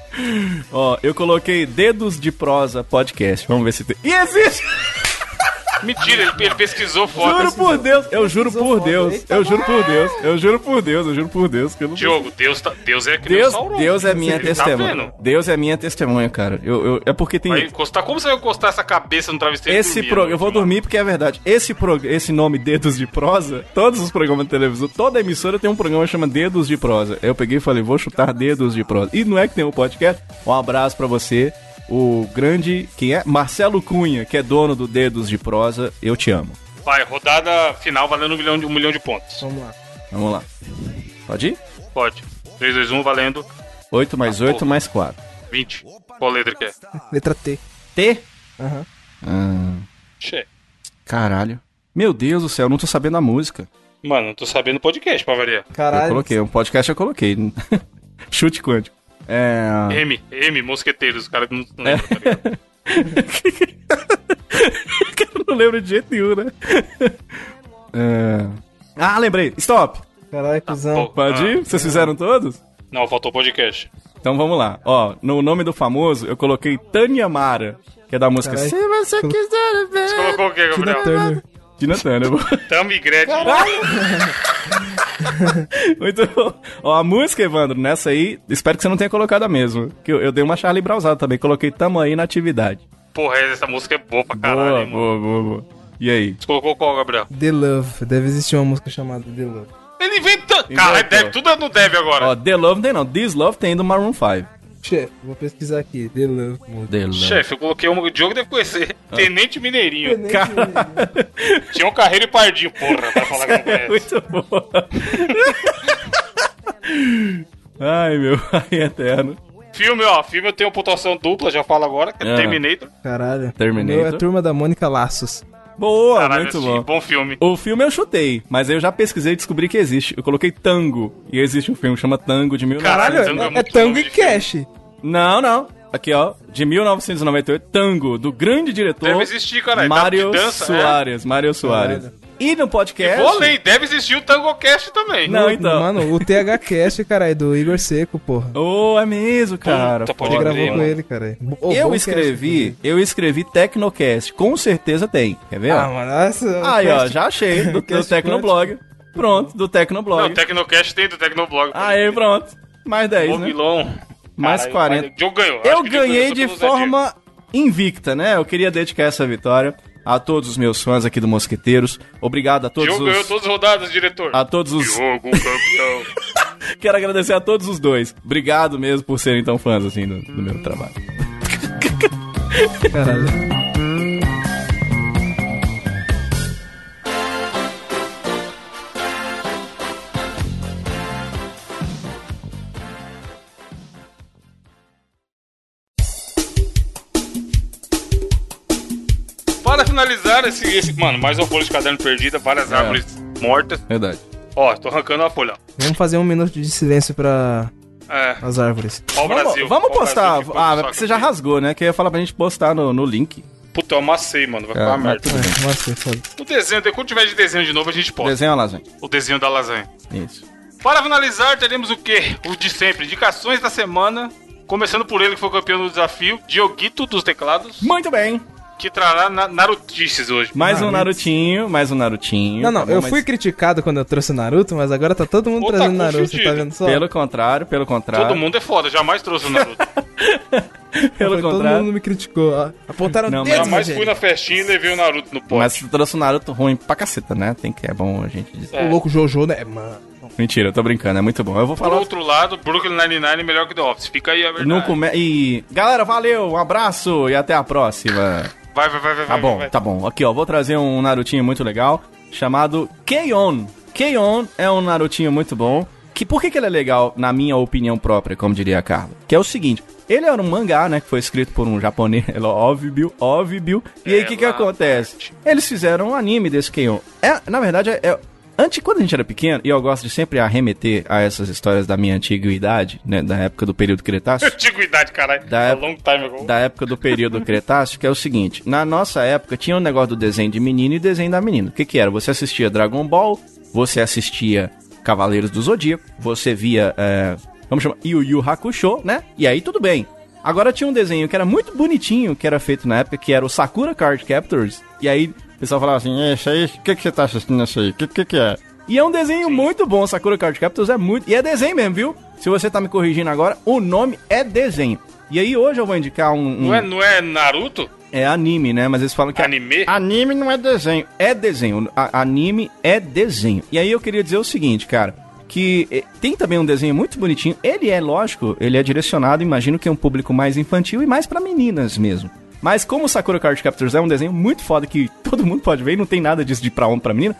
Speaker 3: Ó, eu coloquei Dedos de Prosa Podcast. Vamos ver se tem. E existe!
Speaker 4: Mentira, ele, ele pesquisou foda.
Speaker 3: Juro por Deus, eu juro por. Deus, eu juro por Deus, eu juro por Deus, eu juro por Deus que eu não
Speaker 4: Diogo, Deus, tá, Deus é que
Speaker 3: Deus,
Speaker 4: Sauron.
Speaker 3: Deus é minha
Speaker 4: Você tá
Speaker 3: testemunha.
Speaker 4: vendo?
Speaker 3: Deus é minha testemunha, cara. Eu, eu- é porque tem
Speaker 4: Vai encostar, como você vai encostar essa cabeça no travesseiro?
Speaker 3: esse
Speaker 4: dormir,
Speaker 3: pro, eu vou dormir porque é verdade. Esse pro, esse nome Dedos de Prosa, todos os programas de televisão, toda emissora tem um programa que chama Dedos de Prosa. Eu peguei e falei, vou chutar Dedos de Prosa. E não é que tem um podcast? Um abraço pra você, o grande, quem é? Marcelo Cunha, que é dono do Dedos de Prosa. Eu te amo.
Speaker 4: Vai, rodada final valendo um milhão de, um milhão de pontos.
Speaker 2: Vamos lá.
Speaker 3: Vamos lá. Pode ir?
Speaker 4: Pode. 3, 2, 1 valendo
Speaker 3: 8 mais 8 mais 4.
Speaker 4: 20. Qual letra que é?
Speaker 2: Letra T.
Speaker 3: T?
Speaker 2: Aham.
Speaker 3: Ah,
Speaker 4: Che.
Speaker 3: caralho. Meu Deus do céu, eu não tô sabendo a música.
Speaker 4: Mano, não tô sabendo o podcast pra variar.
Speaker 3: Eu
Speaker 2: Caralho.
Speaker 3: coloquei, um podcast eu coloquei. Chute quântico. É.
Speaker 4: M, M, Mosqueteiros, os caras não não lembram, tá ligado?
Speaker 3: eu não lembro de jeito nenhum, né? É... Ah, lembrei. Stop.
Speaker 2: Caralho, cuzão.
Speaker 4: Pô,
Speaker 3: Pode
Speaker 4: ah,
Speaker 3: ir? Vocês fizeram todos?
Speaker 4: Não, faltou podcast.
Speaker 3: Então vamos lá. Ó, no nome do famoso, eu coloquei Tânia Mara, que é da música
Speaker 2: Caralho.
Speaker 3: Se você quiser ver.
Speaker 4: Você colocou o quê,
Speaker 2: Tina
Speaker 4: Gabriel?
Speaker 2: Turner.
Speaker 3: Tina Turner.
Speaker 4: Tammy Gretchen.
Speaker 3: Muito bom. Ó, a música, Evandro, nessa aí, espero que você não tenha colocado a mesma. Que eu, eu dei uma Charlie Brownzada também, coloquei Tamo aí na atividade.
Speaker 4: Porra, essa música é boa pra caralho,
Speaker 3: boa,
Speaker 4: hein,
Speaker 3: boa, boa, boa. E aí?
Speaker 4: Você colocou qual, Gabriel?
Speaker 2: The Love. Deve existir uma música chamada The Love.
Speaker 4: Ele inventa. Caralho, deve, tudo não deve agora.
Speaker 3: Ó, The Love não tem não. This Love tem do Maroon 5.
Speaker 2: Chefe, vou pesquisar aqui. The Love.
Speaker 4: Chefe, eu coloquei um. O Diogo deve conhecer.
Speaker 3: Ah.
Speaker 4: Tenente Mineirinho.
Speaker 2: Tenente
Speaker 4: Tinha um carreiro e pardinho, porra, vai falar que não conhece.
Speaker 3: Muito boa. Ai, meu pai eterno.
Speaker 4: Filme, ó, filme eu tenho pontuação dupla, já falo agora, que é
Speaker 3: Ah.
Speaker 4: Terminator.
Speaker 2: Caralho.
Speaker 3: Terminator.
Speaker 2: O meu é a turma da Mônica Laços.
Speaker 3: Boa,
Speaker 4: Caralho,
Speaker 3: muito bom.
Speaker 4: bom filme.
Speaker 3: O filme eu chutei, mas eu já pesquisei e descobri que existe. Eu coloquei Tango. E existe um filme que chama Tango de mil...
Speaker 4: Caralho,
Speaker 2: Caralho,
Speaker 4: Tango é
Speaker 2: é, é Tango
Speaker 4: nome
Speaker 2: e. Cash.
Speaker 3: Não, não. Aqui, ó. De 1998, Tango, do grande diretor...
Speaker 4: Deve existir, caralho.
Speaker 3: Mário
Speaker 4: De dança, é.
Speaker 3: Soares. Mário Soares. E no podcast...
Speaker 4: Vou além, deve existir o Tango Cast também.
Speaker 3: Não, então.
Speaker 2: Mano, o TH Cast, caralho, do Igor Seco, porra.
Speaker 3: Oh, é mesmo, cara.
Speaker 4: Puta, pode
Speaker 2: gravou com ele, cara. Ô,
Speaker 3: Eu
Speaker 2: bom
Speaker 3: escrevi,
Speaker 2: cast,
Speaker 3: eu escrevi Tecnocast. Com certeza tem. Quer ver?
Speaker 2: Ah, mano, essa.
Speaker 3: Aí, ó, já achei. Do, do Tecnoblog. Pronto, do
Speaker 4: Não,
Speaker 3: Tecnoblog.
Speaker 4: o Tecnocast tem do Tecnoblog.
Speaker 3: Aí, pronto. Mais 10,
Speaker 4: Ô,
Speaker 3: né? Mais
Speaker 4: Caralho,
Speaker 3: 40.
Speaker 4: O Diogo ganhou. Acho
Speaker 3: Eu ganhei de forma invicta, né? Eu queria dedicar essa vitória a todos os meus fãs aqui do Mosqueteiros. Obrigado a todos
Speaker 4: Diogo ganhou
Speaker 3: os...
Speaker 4: todas as rodadas, diretor.
Speaker 3: A todos os...
Speaker 4: Diogo, campeão.
Speaker 3: Quero agradecer a todos os dois. Obrigado mesmo por serem tão fãs, assim, do, do meu trabalho.
Speaker 2: Caralho.
Speaker 4: Finalizar esse, esse. Mano, mais uma folha de caderno perdida, várias
Speaker 3: É.
Speaker 4: árvores mortas.
Speaker 3: Verdade.
Speaker 4: Ó, tô arrancando uma folha.
Speaker 2: Vamos fazer um minuto de silêncio para
Speaker 4: É.
Speaker 2: as árvores.
Speaker 4: Ó o
Speaker 3: Vamos,
Speaker 4: Brasil.
Speaker 3: vamos
Speaker 4: ó
Speaker 3: postar.
Speaker 4: Brasil,
Speaker 3: ah, porque você já rasgou, né? Que eu ia falar pra gente postar no, no link.
Speaker 4: Puta, eu amassei, mano. Vai
Speaker 3: É,
Speaker 4: ficar uma
Speaker 3: mas
Speaker 4: merda.
Speaker 2: É, nossa, foda.
Speaker 4: O desenho, quando tiver de desenho de novo, a gente posta.
Speaker 3: Desenho a lasanha.
Speaker 4: O desenho da lasanha.
Speaker 3: Isso.
Speaker 4: Para finalizar, teremos o quê? O de sempre. Indicações da semana. Começando por ele, que foi o campeão do desafio, Dioguito dos teclados,
Speaker 3: Muito bem.
Speaker 4: Que trará na Narutices hoje.
Speaker 3: Mais um
Speaker 2: Naruto.
Speaker 3: Narutinho, mais um Narutinho.
Speaker 2: Não, não,
Speaker 3: tá bom?
Speaker 2: eu
Speaker 3: Mas
Speaker 2: fui criticado quando eu trouxe o Naruto, mas agora tá todo mundo
Speaker 4: Pô, tá
Speaker 2: trazendo Naruto, você tá vendo só?
Speaker 3: Pelo contrário, pelo contrário.
Speaker 4: Todo mundo é foda, jamais trouxe o Naruto.
Speaker 3: Pelo
Speaker 2: Foi, todo
Speaker 3: contrário.
Speaker 2: mundo me criticou. ó. Apontaram
Speaker 3: Não,
Speaker 2: o
Speaker 3: mas
Speaker 2: dedo,
Speaker 4: jamais fui na festinha e levei o Naruto no pote.
Speaker 3: Mas tu trouxe o Naruto ruim pra caceta, né? Tem que é bom a gente dizer.
Speaker 4: É.
Speaker 2: O louco Jojo, né? Mano.
Speaker 3: Mentira, eu tô brincando, é muito bom. Eu vou
Speaker 4: Por
Speaker 3: falar.
Speaker 4: outro lado, Brooklyn Nine-Nine é melhor que The Office. Fica aí a verdade.
Speaker 3: Não come... E. Galera, valeu, um abraço e até a próxima.
Speaker 4: Vai, vai, vai, vai.
Speaker 3: Tá bom,
Speaker 4: vai.
Speaker 3: tá bom. Aqui, ó, vou trazer um Narutinho muito legal chamado Keion. Keion é um Narutinho muito bom. Que por que, que ele é legal, na minha opinião própria, como diria a Carla? Que é o seguinte, ele era um mangá, né, que foi escrito por um japonês, é óbvio, óbvio. E aí o que que
Speaker 4: Ela
Speaker 3: acontece? Eles fizeram um anime desse Keion. É, na verdade, é, é- Antes, quando a gente era pequeno, e eu gosto de sempre arremeter a essas histórias da minha antiguidade, né, da época do período Cretáceo,
Speaker 4: Antiguidade, caralho.
Speaker 3: Da época-
Speaker 4: long time ago.
Speaker 3: da época do período Cretáceo, que é o seguinte: na nossa época tinha um negócio do desenho de menino e desenho da menina. O que, que era? Você assistia Dragon Ball, você assistia Cavaleiros do Zodíaco, você via. É, vamos chamar Yu Yu Hakusho, né? E aí tudo bem. Agora tinha um desenho que era muito bonitinho, que era feito na época, que era o Sakura Card Captors. E aí pessoal falava assim: Esse aí, o que, que você tá assistindo isso aí? O que, que, que é? E é um desenho muito bom, Sakura Card Captors é muito. E é desenho mesmo, viu? Se você tá me corrigindo agora, o nome é desenho. E aí hoje eu vou indicar um. um-
Speaker 4: Não, é, não é Naruto?
Speaker 3: é anime, né? Mas eles falam que.
Speaker 4: Anime?
Speaker 3: Anime não é desenho. É desenho. A- anime é desenho. E aí eu queria dizer o seguinte, cara. Que eh, tem também um desenho muito bonitinho. Ele é, lógico, ele é direcionado, imagino que é um público mais infantil e mais pra meninas mesmo. Mas como o Sakura Card Captors é um desenho muito foda que todo mundo pode ver, e não tem nada disso de pra homem pra menina.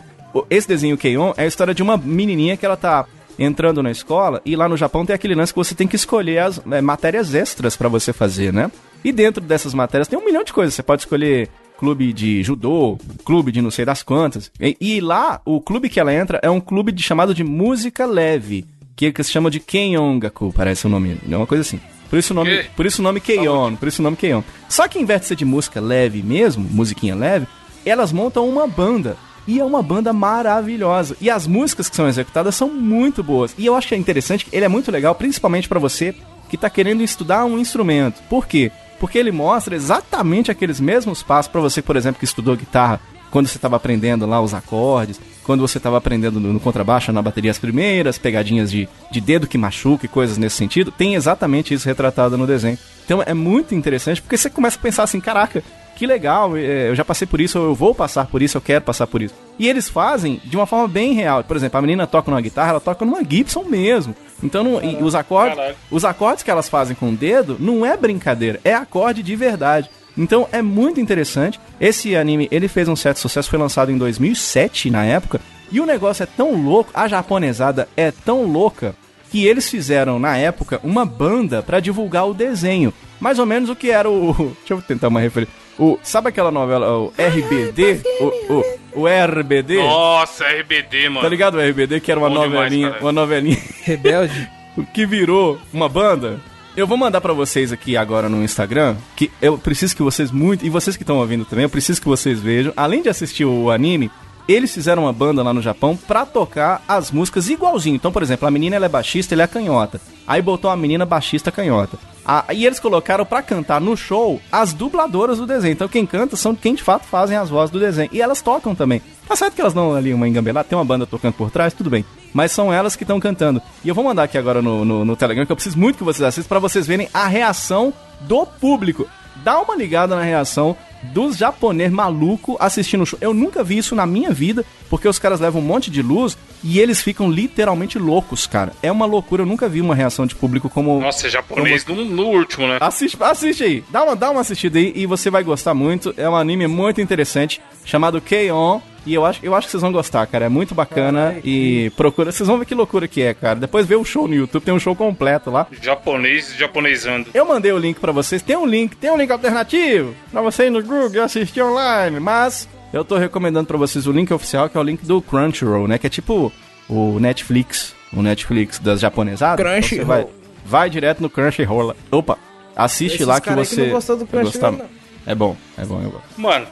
Speaker 3: Esse desenho Keion é a história de uma menininha que ela tá entrando na escola e lá no Japão tem aquele lance que você tem que escolher as eh, matérias extras pra você fazer, né? E dentro dessas matérias tem um milhão de coisas. Você pode escolher clube de judô, clube de não sei das quantas. E, e lá, o clube que ela entra é um clube de, chamado de música leve, que, que se chama de Keiongaku, parece o nome, é uma coisa assim. Por isso o nome,
Speaker 4: Que?
Speaker 3: por isso o nome Keion, por isso o nome Keion. Só que em vez de ser de música leve mesmo, musiquinha leve, elas montam uma banda. E é uma banda maravilhosa. E as músicas que são executadas são muito boas. E eu acho que é interessante, ele é muito legal, principalmente pra você que tá querendo estudar um instrumento. Por quê? Porque ele mostra exatamente aqueles mesmos passos pra você, por exemplo, que estudou guitarra quando você estava aprendendo lá os acordes, quando você estava aprendendo no, no contrabaixo, na bateria as primeiras, pegadinhas de, de dedo que machuca e coisas nesse sentido, tem exatamente isso retratado no desenho. Então é muito interessante porque você começa a pensar assim, caraca, que legal, é, eu já passei por isso, eu vou passar por isso, eu quero passar por isso. E eles fazem de uma forma bem real. Por exemplo, a menina toca numa guitarra, ela toca numa Gibson mesmo. Então, não, os acordes, os acordes que elas fazem com o dedo não é brincadeira, é acorde de verdade. Então é muito interessante. Esse anime, ele fez um certo sucesso, foi lançado em 2007 na época. E o negócio é tão louco, a japonesada é tão louca que eles fizeram na época uma banda pra divulgar o desenho. Mais ou menos o que era o. Deixa eu tentar uma referência. O, sabe aquela novela, o RBD? O, o, o RBD?
Speaker 4: Nossa, RBD, mano.
Speaker 3: Tá ligado o RBD, que era uma
Speaker 4: Bom demais,
Speaker 3: novelinha,
Speaker 4: cara.
Speaker 3: uma novelinha
Speaker 2: Rebelde.
Speaker 3: que virou uma banda. Eu vou mandar pra vocês aqui agora no Instagram, que eu preciso que vocês muito, e vocês que estão ouvindo também, eu preciso que vocês vejam, além de assistir o anime, eles fizeram uma banda lá no Japão pra tocar as músicas igualzinho. Então, por exemplo, a menina ela é baixista, ele é canhota. Aí botou a menina baixista canhota. Ah, e eles colocaram pra cantar no show as dubladoras do desenho. Então quem canta são quem de fato fazem as vozes do desenho. E elas tocam também. Tá certo que elas dão ali uma engambelada, tem uma banda tocando por trás, tudo bem. Mas são elas que estão cantando. E eu vou mandar aqui agora no, no, no Telegram, que eu preciso muito que vocês assistam pra vocês verem a reação do público. Dá uma ligada na reação dos japonês maluco assistindo o show. Eu nunca vi isso na minha vida, porque os caras levam um monte de luz e eles ficam literalmente loucos, cara. É uma loucura, eu nunca vi uma reação de público como
Speaker 4: Nossa, é japonês no, no último, né?
Speaker 3: Assiste, assiste aí, dá uma, dá uma assistida aí e você vai gostar muito. É um anime muito interessante chamado K-On! E eu acho, eu acho que vocês vão gostar, cara. É muito bacana e procura. Vocês vão ver que loucura que é, cara. Depois vê o show no YouTube, tem um show completo lá.
Speaker 4: Japonês japonesando.
Speaker 3: Eu mandei o link pra vocês. Tem um link, tem um link alternativo pra você ir no Google e assistir online. Mas eu tô recomendando pra vocês o link oficial, que é o link do Crunchyroll, né? Que é tipo o Netflix, o Netflix das japonesadas. Então você
Speaker 2: Crunchyroll.
Speaker 3: vai, vai direto no Crunchyroll. Opa, assiste
Speaker 2: Esses
Speaker 3: lá que
Speaker 2: cara que
Speaker 3: você
Speaker 2: não gostou do Crunchyroll,
Speaker 3: gostar. É bom, é bom, eu gosto.
Speaker 4: Mano,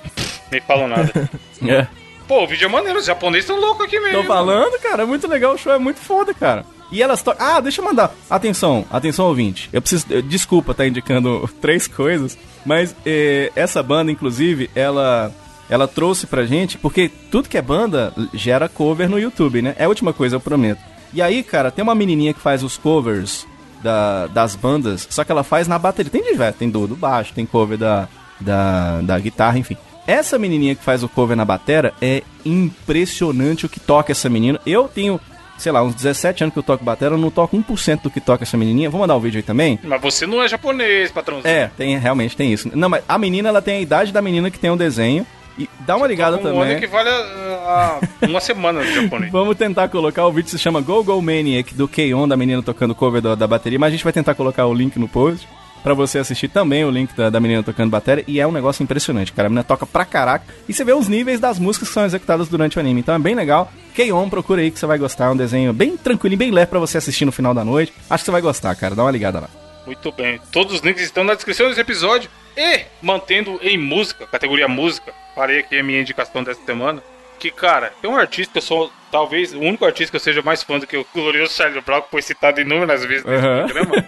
Speaker 4: nem falam nada.
Speaker 3: É.
Speaker 4: Pô, o vídeo é maneiro, os japoneses estão loucos aqui mesmo.
Speaker 3: Tô falando, cara, é muito legal, o show é muito foda, cara. E elas. Ah, deixa eu mandar. Atenção, atenção, ouvinte. Eu preciso. eh, Desculpa tá indicando três coisas, mas eh, essa banda, inclusive, ela. Ela trouxe pra gente, porque tudo que é banda gera cover no YouTube, né? É a última coisa, eu prometo. E aí, cara, tem uma menininha que faz os covers da- das bandas, só que ela faz na bateria. Tem diversos, tem do, do baixo, tem cover da, da, da guitarra, enfim. Essa menininha que faz o cover na batera é impressionante o que toca essa menina. Eu tenho, sei lá, uns 17 anos que eu toco batera, eu não toco 1% do que toca essa menininha. Vou mandar o vídeo aí também.
Speaker 4: Mas você não é japonês, patrãozinho.
Speaker 3: É, tem, realmente tem isso. Não, mas a menina, ela tem a idade da menina que tem o desenho. E dá uma ligada
Speaker 4: um
Speaker 3: também.
Speaker 4: ano equivale a, a uma semana de japonês.
Speaker 3: Vamos tentar colocar o vídeo, se chama Go Go Maniac, do K-On, da menina tocando cover da, da bateria, mas a gente vai tentar colocar o link no post. Pra você assistir também o link da, da menina tocando bateria. E é um negócio impressionante, cara. A menina toca pra caraca. E você vê os níveis das músicas que são executadas durante o anime. Então é bem legal. K-On, procura aí que você vai gostar. É um desenho bem tranquilo, bem leve pra você assistir no final da noite. Acho que você vai gostar, cara. Dá uma ligada lá.
Speaker 4: Muito bem. Todos os links estão na descrição desse episódio. E, mantendo em música, categoria música, farei aqui a minha indicação dessa semana. Que, cara, tem um artista que eu sou, talvez, o único artista que eu seja mais fã do que o glorioso Charlie Brown, que foi citado inúmeras vezes nesse
Speaker 3: Aham.
Speaker 4: programa,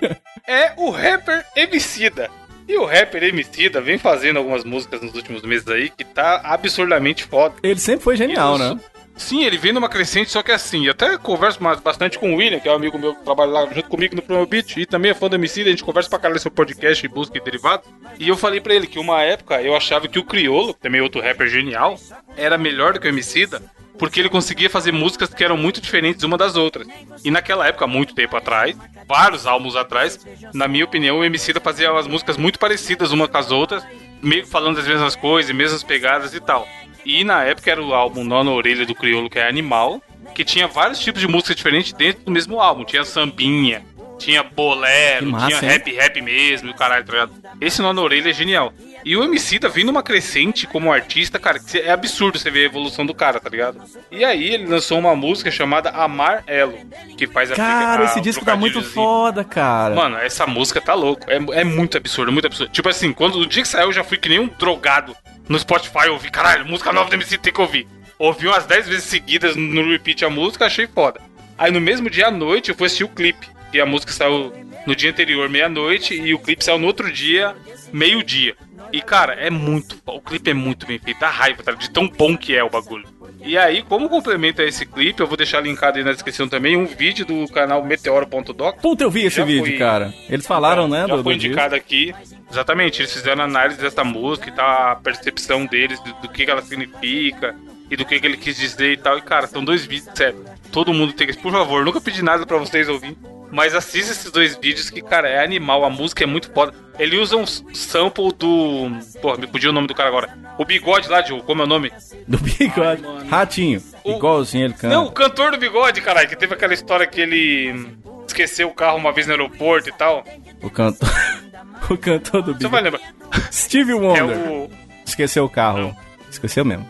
Speaker 4: é o rapper Emicida. E o rapper Emicida vem fazendo algumas músicas nos últimos meses aí que tá absurdamente foda.
Speaker 3: Ele sempre foi genial, né?
Speaker 4: Sim, ele vem numa crescente, só que assim, eu até converso bastante com o William, que é um amigo meu que trabalha lá junto comigo no Promo Beat, e também é fã do MC, a gente conversa pra caralho sobre podcast, busca e derivados. E eu falei pra ele que uma época eu achava que o Criolo, também outro rapper genial, era melhor do que o Emicida, porque ele conseguia fazer músicas que eram muito diferentes uma das outras. E naquela época, muito tempo atrás, vários álbuns atrás, na minha opinião, o Emicida fazia umas músicas muito parecidas uma com as outras, meio que falando as mesmas coisas, mesmas pegadas e tal. E na época era o álbum Nó na Orelha do Criolo, que é Animal, que tinha vários tipos de música diferentes dentro do mesmo álbum. Tinha sambinha, tinha bolero,
Speaker 3: massa,
Speaker 4: tinha
Speaker 3: hein?
Speaker 4: rap rap mesmo, e o caralho, tá ligado? Esse Nó na Orelha é genial. E o MC tá vindo uma crescente como artista, cara, é absurdo você ver a evolução do cara, tá ligado? E aí ele lançou uma música chamada Amar Elo, que faz a
Speaker 3: Cara, esse disco tá muito foda, cara.
Speaker 4: Mano, essa música tá louco. É, é muito absurdo, muito absurdo. Tipo assim, quando o dia que saiu, eu já fui que nem um drogado no Spotify. Eu ouvi, caralho, música nova do MC tem que ouvir. Ouvi umas 10 vezes seguidas no repeat a música, achei foda. Aí no mesmo dia à noite eu fui assistir o clipe. E a música saiu no dia anterior, meia-noite, e o clipe saiu no outro dia, meio-dia. E cara, é muito. O clipe é muito bem feito, dá raiva, tá? De tão bom que é o bagulho. E aí, como complemento a esse clipe, eu vou deixar linkado aí na descrição também um vídeo do canal meteoro.doc.
Speaker 3: Puta, eu vi esse
Speaker 4: Já
Speaker 3: vídeo,
Speaker 4: fui-
Speaker 3: cara. Eles falaram, né,
Speaker 4: Já
Speaker 3: do,
Speaker 4: foi
Speaker 3: do disco.
Speaker 4: indicado aqui. Exatamente, eles fizeram análise dessa música e tal, a percepção deles do, do que, que ela significa e do que, que ele quis dizer e tal. E, cara, são dois vídeos, sério. Todo mundo tem que. Por favor, nunca pedi nada pra vocês ouvir. Mas assista esses dois vídeos que, cara, é animal. A música é muito foda. Ele usa um sample do. Pô, me fugiu o nome do cara agora. O bigode lá, Diogo, como é o nome?
Speaker 3: Do bigode. Ratinho.
Speaker 4: O-
Speaker 3: Igualzinho ele canta.
Speaker 4: Não, o cantor do bigode, caralho, que teve aquela história que ele esqueceu o carro uma vez no aeroporto e tal.
Speaker 3: O cantor. o cantor do
Speaker 4: Você vai
Speaker 3: bigode.
Speaker 4: lembrar.
Speaker 3: Steve
Speaker 4: É
Speaker 3: Wonder.
Speaker 4: o.
Speaker 3: Esqueceu o carro. Esqueceu mesmo.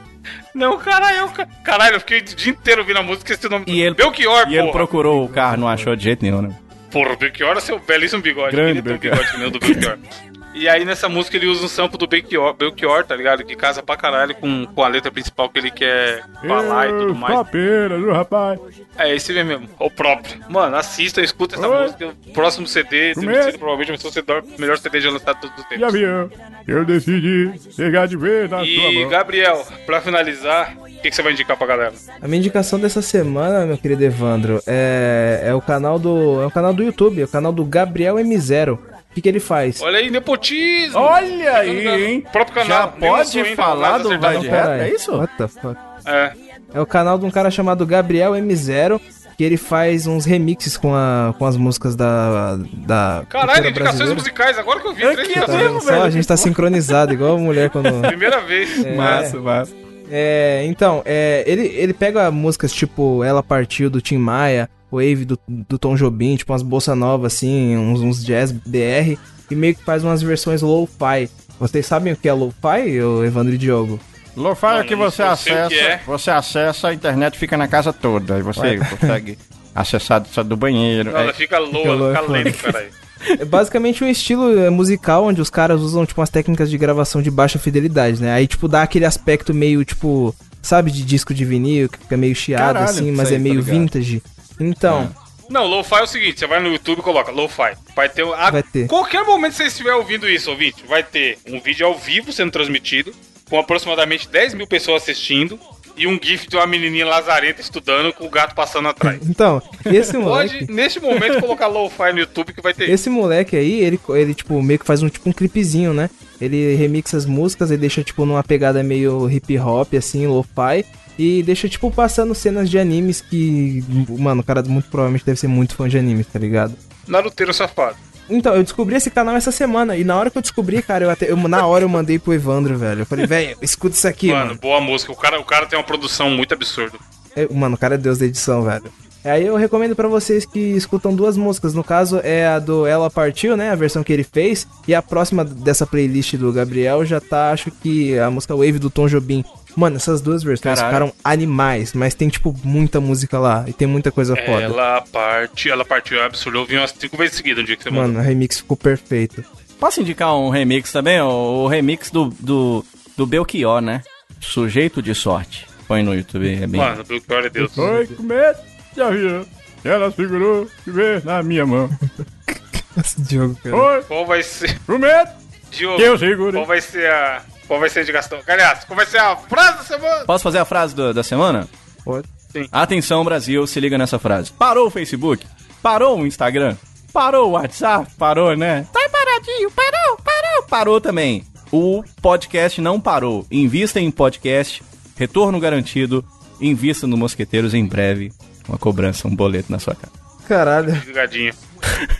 Speaker 4: Não, caralho, caralho, eu fiquei o dia inteiro ouvindo a música e o nome.
Speaker 3: E ele-
Speaker 4: Belchior,
Speaker 3: E ele procurou o carro, não achou de jeito nenhum, né?
Speaker 4: Porra, o Belchior é seu belíssimo bigode.
Speaker 3: Grande Belchior.
Speaker 4: bigode o do Belchior. E aí nessa música ele usa um sample do Belchior, Belchior, tá ligado? Que casa pra caralho com, com a letra principal que ele quer falar e tudo mais.
Speaker 3: viu, rapaz?
Speaker 4: É esse mesmo, o próprio. Mano, assista, escuta essa
Speaker 3: Oi.
Speaker 4: música. Próximo CD,
Speaker 3: é?
Speaker 4: provavelmente vai ser o melhor CD já lançado todos os tempos.
Speaker 3: viu? Eu decidi pegar de vez na
Speaker 4: E Gabriel, pra finalizar, o que, que você vai indicar pra galera?
Speaker 2: A minha indicação dessa semana, meu querido Evandro, é, é o canal do. É o canal do YouTube, é o canal do Gabriel M0. O que, que ele faz?
Speaker 4: Olha aí, nepotismo!
Speaker 3: Olha aí, hein?
Speaker 4: Próprio canal.
Speaker 3: Já pode
Speaker 4: ainda,
Speaker 3: falar do. Vai de Reto, é isso?
Speaker 2: What the fuck?
Speaker 4: É.
Speaker 2: É o canal de um cara chamado Gabriel M0, que ele faz uns remixes com, a, com as músicas da. da
Speaker 4: Caralho, indicações
Speaker 2: brasileira.
Speaker 4: musicais, agora que eu vi,
Speaker 3: Aqui
Speaker 4: três
Speaker 3: é
Speaker 2: Tá vendo só? A gente tá sincronizado, igual a mulher quando.
Speaker 4: Primeira vez.
Speaker 2: É.
Speaker 3: Massa, massa.
Speaker 2: É, então, é, ele, ele pega músicas tipo Ela Partiu do Tim Maia, Wave do, do Tom Jobim, tipo umas bossa nova assim, uns, uns jazz BR, e meio que faz umas versões lo-fi. Vocês sabem o que é lo-fi, ô Evandro e Diogo?
Speaker 3: Lo-fi é que você
Speaker 4: sei o que
Speaker 3: acessa,
Speaker 4: é.
Speaker 3: você acessa, a internet fica na casa toda, e você consegue acessar do- do banheiro.
Speaker 4: Não,
Speaker 3: É,
Speaker 4: ela fica loa,
Speaker 2: loa,
Speaker 4: fica
Speaker 2: foda.
Speaker 4: lento, caralho.
Speaker 2: É basicamente um estilo é, musical onde os caras usam, tipo, umas técnicas de gravação de baixa fidelidade, né? Aí, tipo, dá aquele aspecto meio, tipo, sabe, de disco de vinil, que fica meio chiado,
Speaker 3: Caralho,
Speaker 2: assim, mas
Speaker 3: sei,
Speaker 2: é meio
Speaker 3: ligado.
Speaker 2: vintage. Então,
Speaker 4: Não, lo-fi é o seguinte, você vai no YouTube e coloca lo-fi. Vai ter... A...
Speaker 2: Vai ter.
Speaker 4: Qualquer momento que você estiver ouvindo isso, ouvinte, vai ter um vídeo ao vivo sendo transmitido, com aproximadamente 10 mil pessoas assistindo, e um gif de uma menininha lazarenta estudando com o gato passando atrás.
Speaker 2: então, esse moleque...
Speaker 4: Pode, neste momento, colocar lo-fi no YouTube que vai ter
Speaker 2: Esse moleque aí, ele, ele tipo, meio que faz um tipo um clipezinho, né? Ele remixa as músicas e deixa, tipo, numa pegada meio hip hop, assim, lo-fi. E deixa, tipo, passando cenas de animes que. Mano, o cara muito provavelmente deve ser muito fã de anime, tá ligado?
Speaker 4: Naruteiro safado.
Speaker 2: Então, eu descobri esse canal essa semana. E na hora que eu descobri, cara, eu até. eu- na hora eu mandei pro Evandro, velho. Eu falei, velho, escuta isso aqui,
Speaker 4: mano,
Speaker 2: mano.
Speaker 4: boa música. O cara, o cara tem uma produção muito absurda.
Speaker 2: É, mano, o cara é deus da edição, velho. Aí eu recomendo pra vocês que escutam duas músicas. No caso, é a do Ela Partiu, né? A versão que ele fez. E a próxima dessa playlist do Gabriel já tá, acho que a música Wave do Tom Jobim. Mano, essas duas versões
Speaker 3: Caralho.
Speaker 2: ficaram animais, mas tem, tipo, muita música lá. E tem muita coisa foda.
Speaker 4: Ela partiu, ela partiu, absurdo. Eu ouvi umas cinco vezes seguidas um dia que você mandou.
Speaker 2: Mano, a remix ficou perfeito.
Speaker 3: Posso indicar um remix também? O, o remix do, do, do Belchior, né? Sujeito de sorte. Põe no YouTube, é bem...
Speaker 4: Mano, Belchior é Deus.
Speaker 3: Foi com medo, já viu. Ela segurou e veio na minha mão.
Speaker 2: Nossa, Diogo, cara.
Speaker 3: Foi
Speaker 4: Qual vai ser.
Speaker 3: com medo
Speaker 4: Diogo,
Speaker 3: que eu segurei.
Speaker 4: qual vai ser a. Qual vai ser a indicação? Aliás, qual vai ser a frase da semana?
Speaker 3: Posso fazer a frase do- da semana?
Speaker 2: Pode.
Speaker 3: Atenção, Brasil, se liga nessa frase. Parou o Facebook? Parou o Instagram? Parou o WhatsApp? Parou, né? Tá paradinho, parou, parou. Parou também. O podcast não parou. Invista em podcast, retorno garantido. Invista no Mosqueteiros em breve. Uma cobrança, um boleto na sua cara.
Speaker 2: Caralho.
Speaker 4: Ligadinho.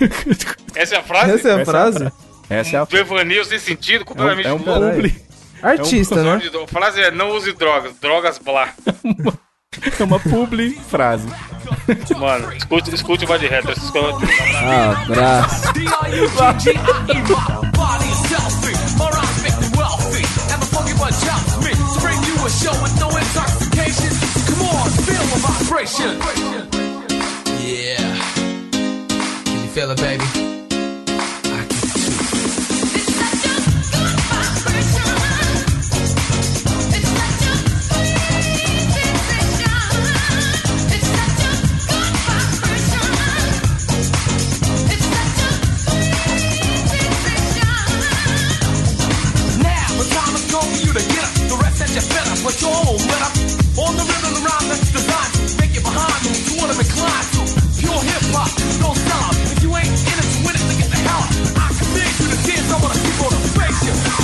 Speaker 4: Essa é a frase?
Speaker 2: Essa é a
Speaker 3: Essa
Speaker 2: frase?
Speaker 3: Essa é a
Speaker 4: Devaneio sem sentido, completamente
Speaker 3: é um
Speaker 4: louco.
Speaker 3: publi.
Speaker 2: Artista,
Speaker 4: O nome
Speaker 2: né?
Speaker 4: A frase é não use drogas, drogas blá.
Speaker 3: É uma publi frase.
Speaker 4: Mano, escute, escute o de Retro.
Speaker 2: Abraço.
Speaker 7: Yeah. Can you feel it, baby?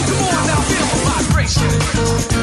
Speaker 7: Come on now, feel my vibration.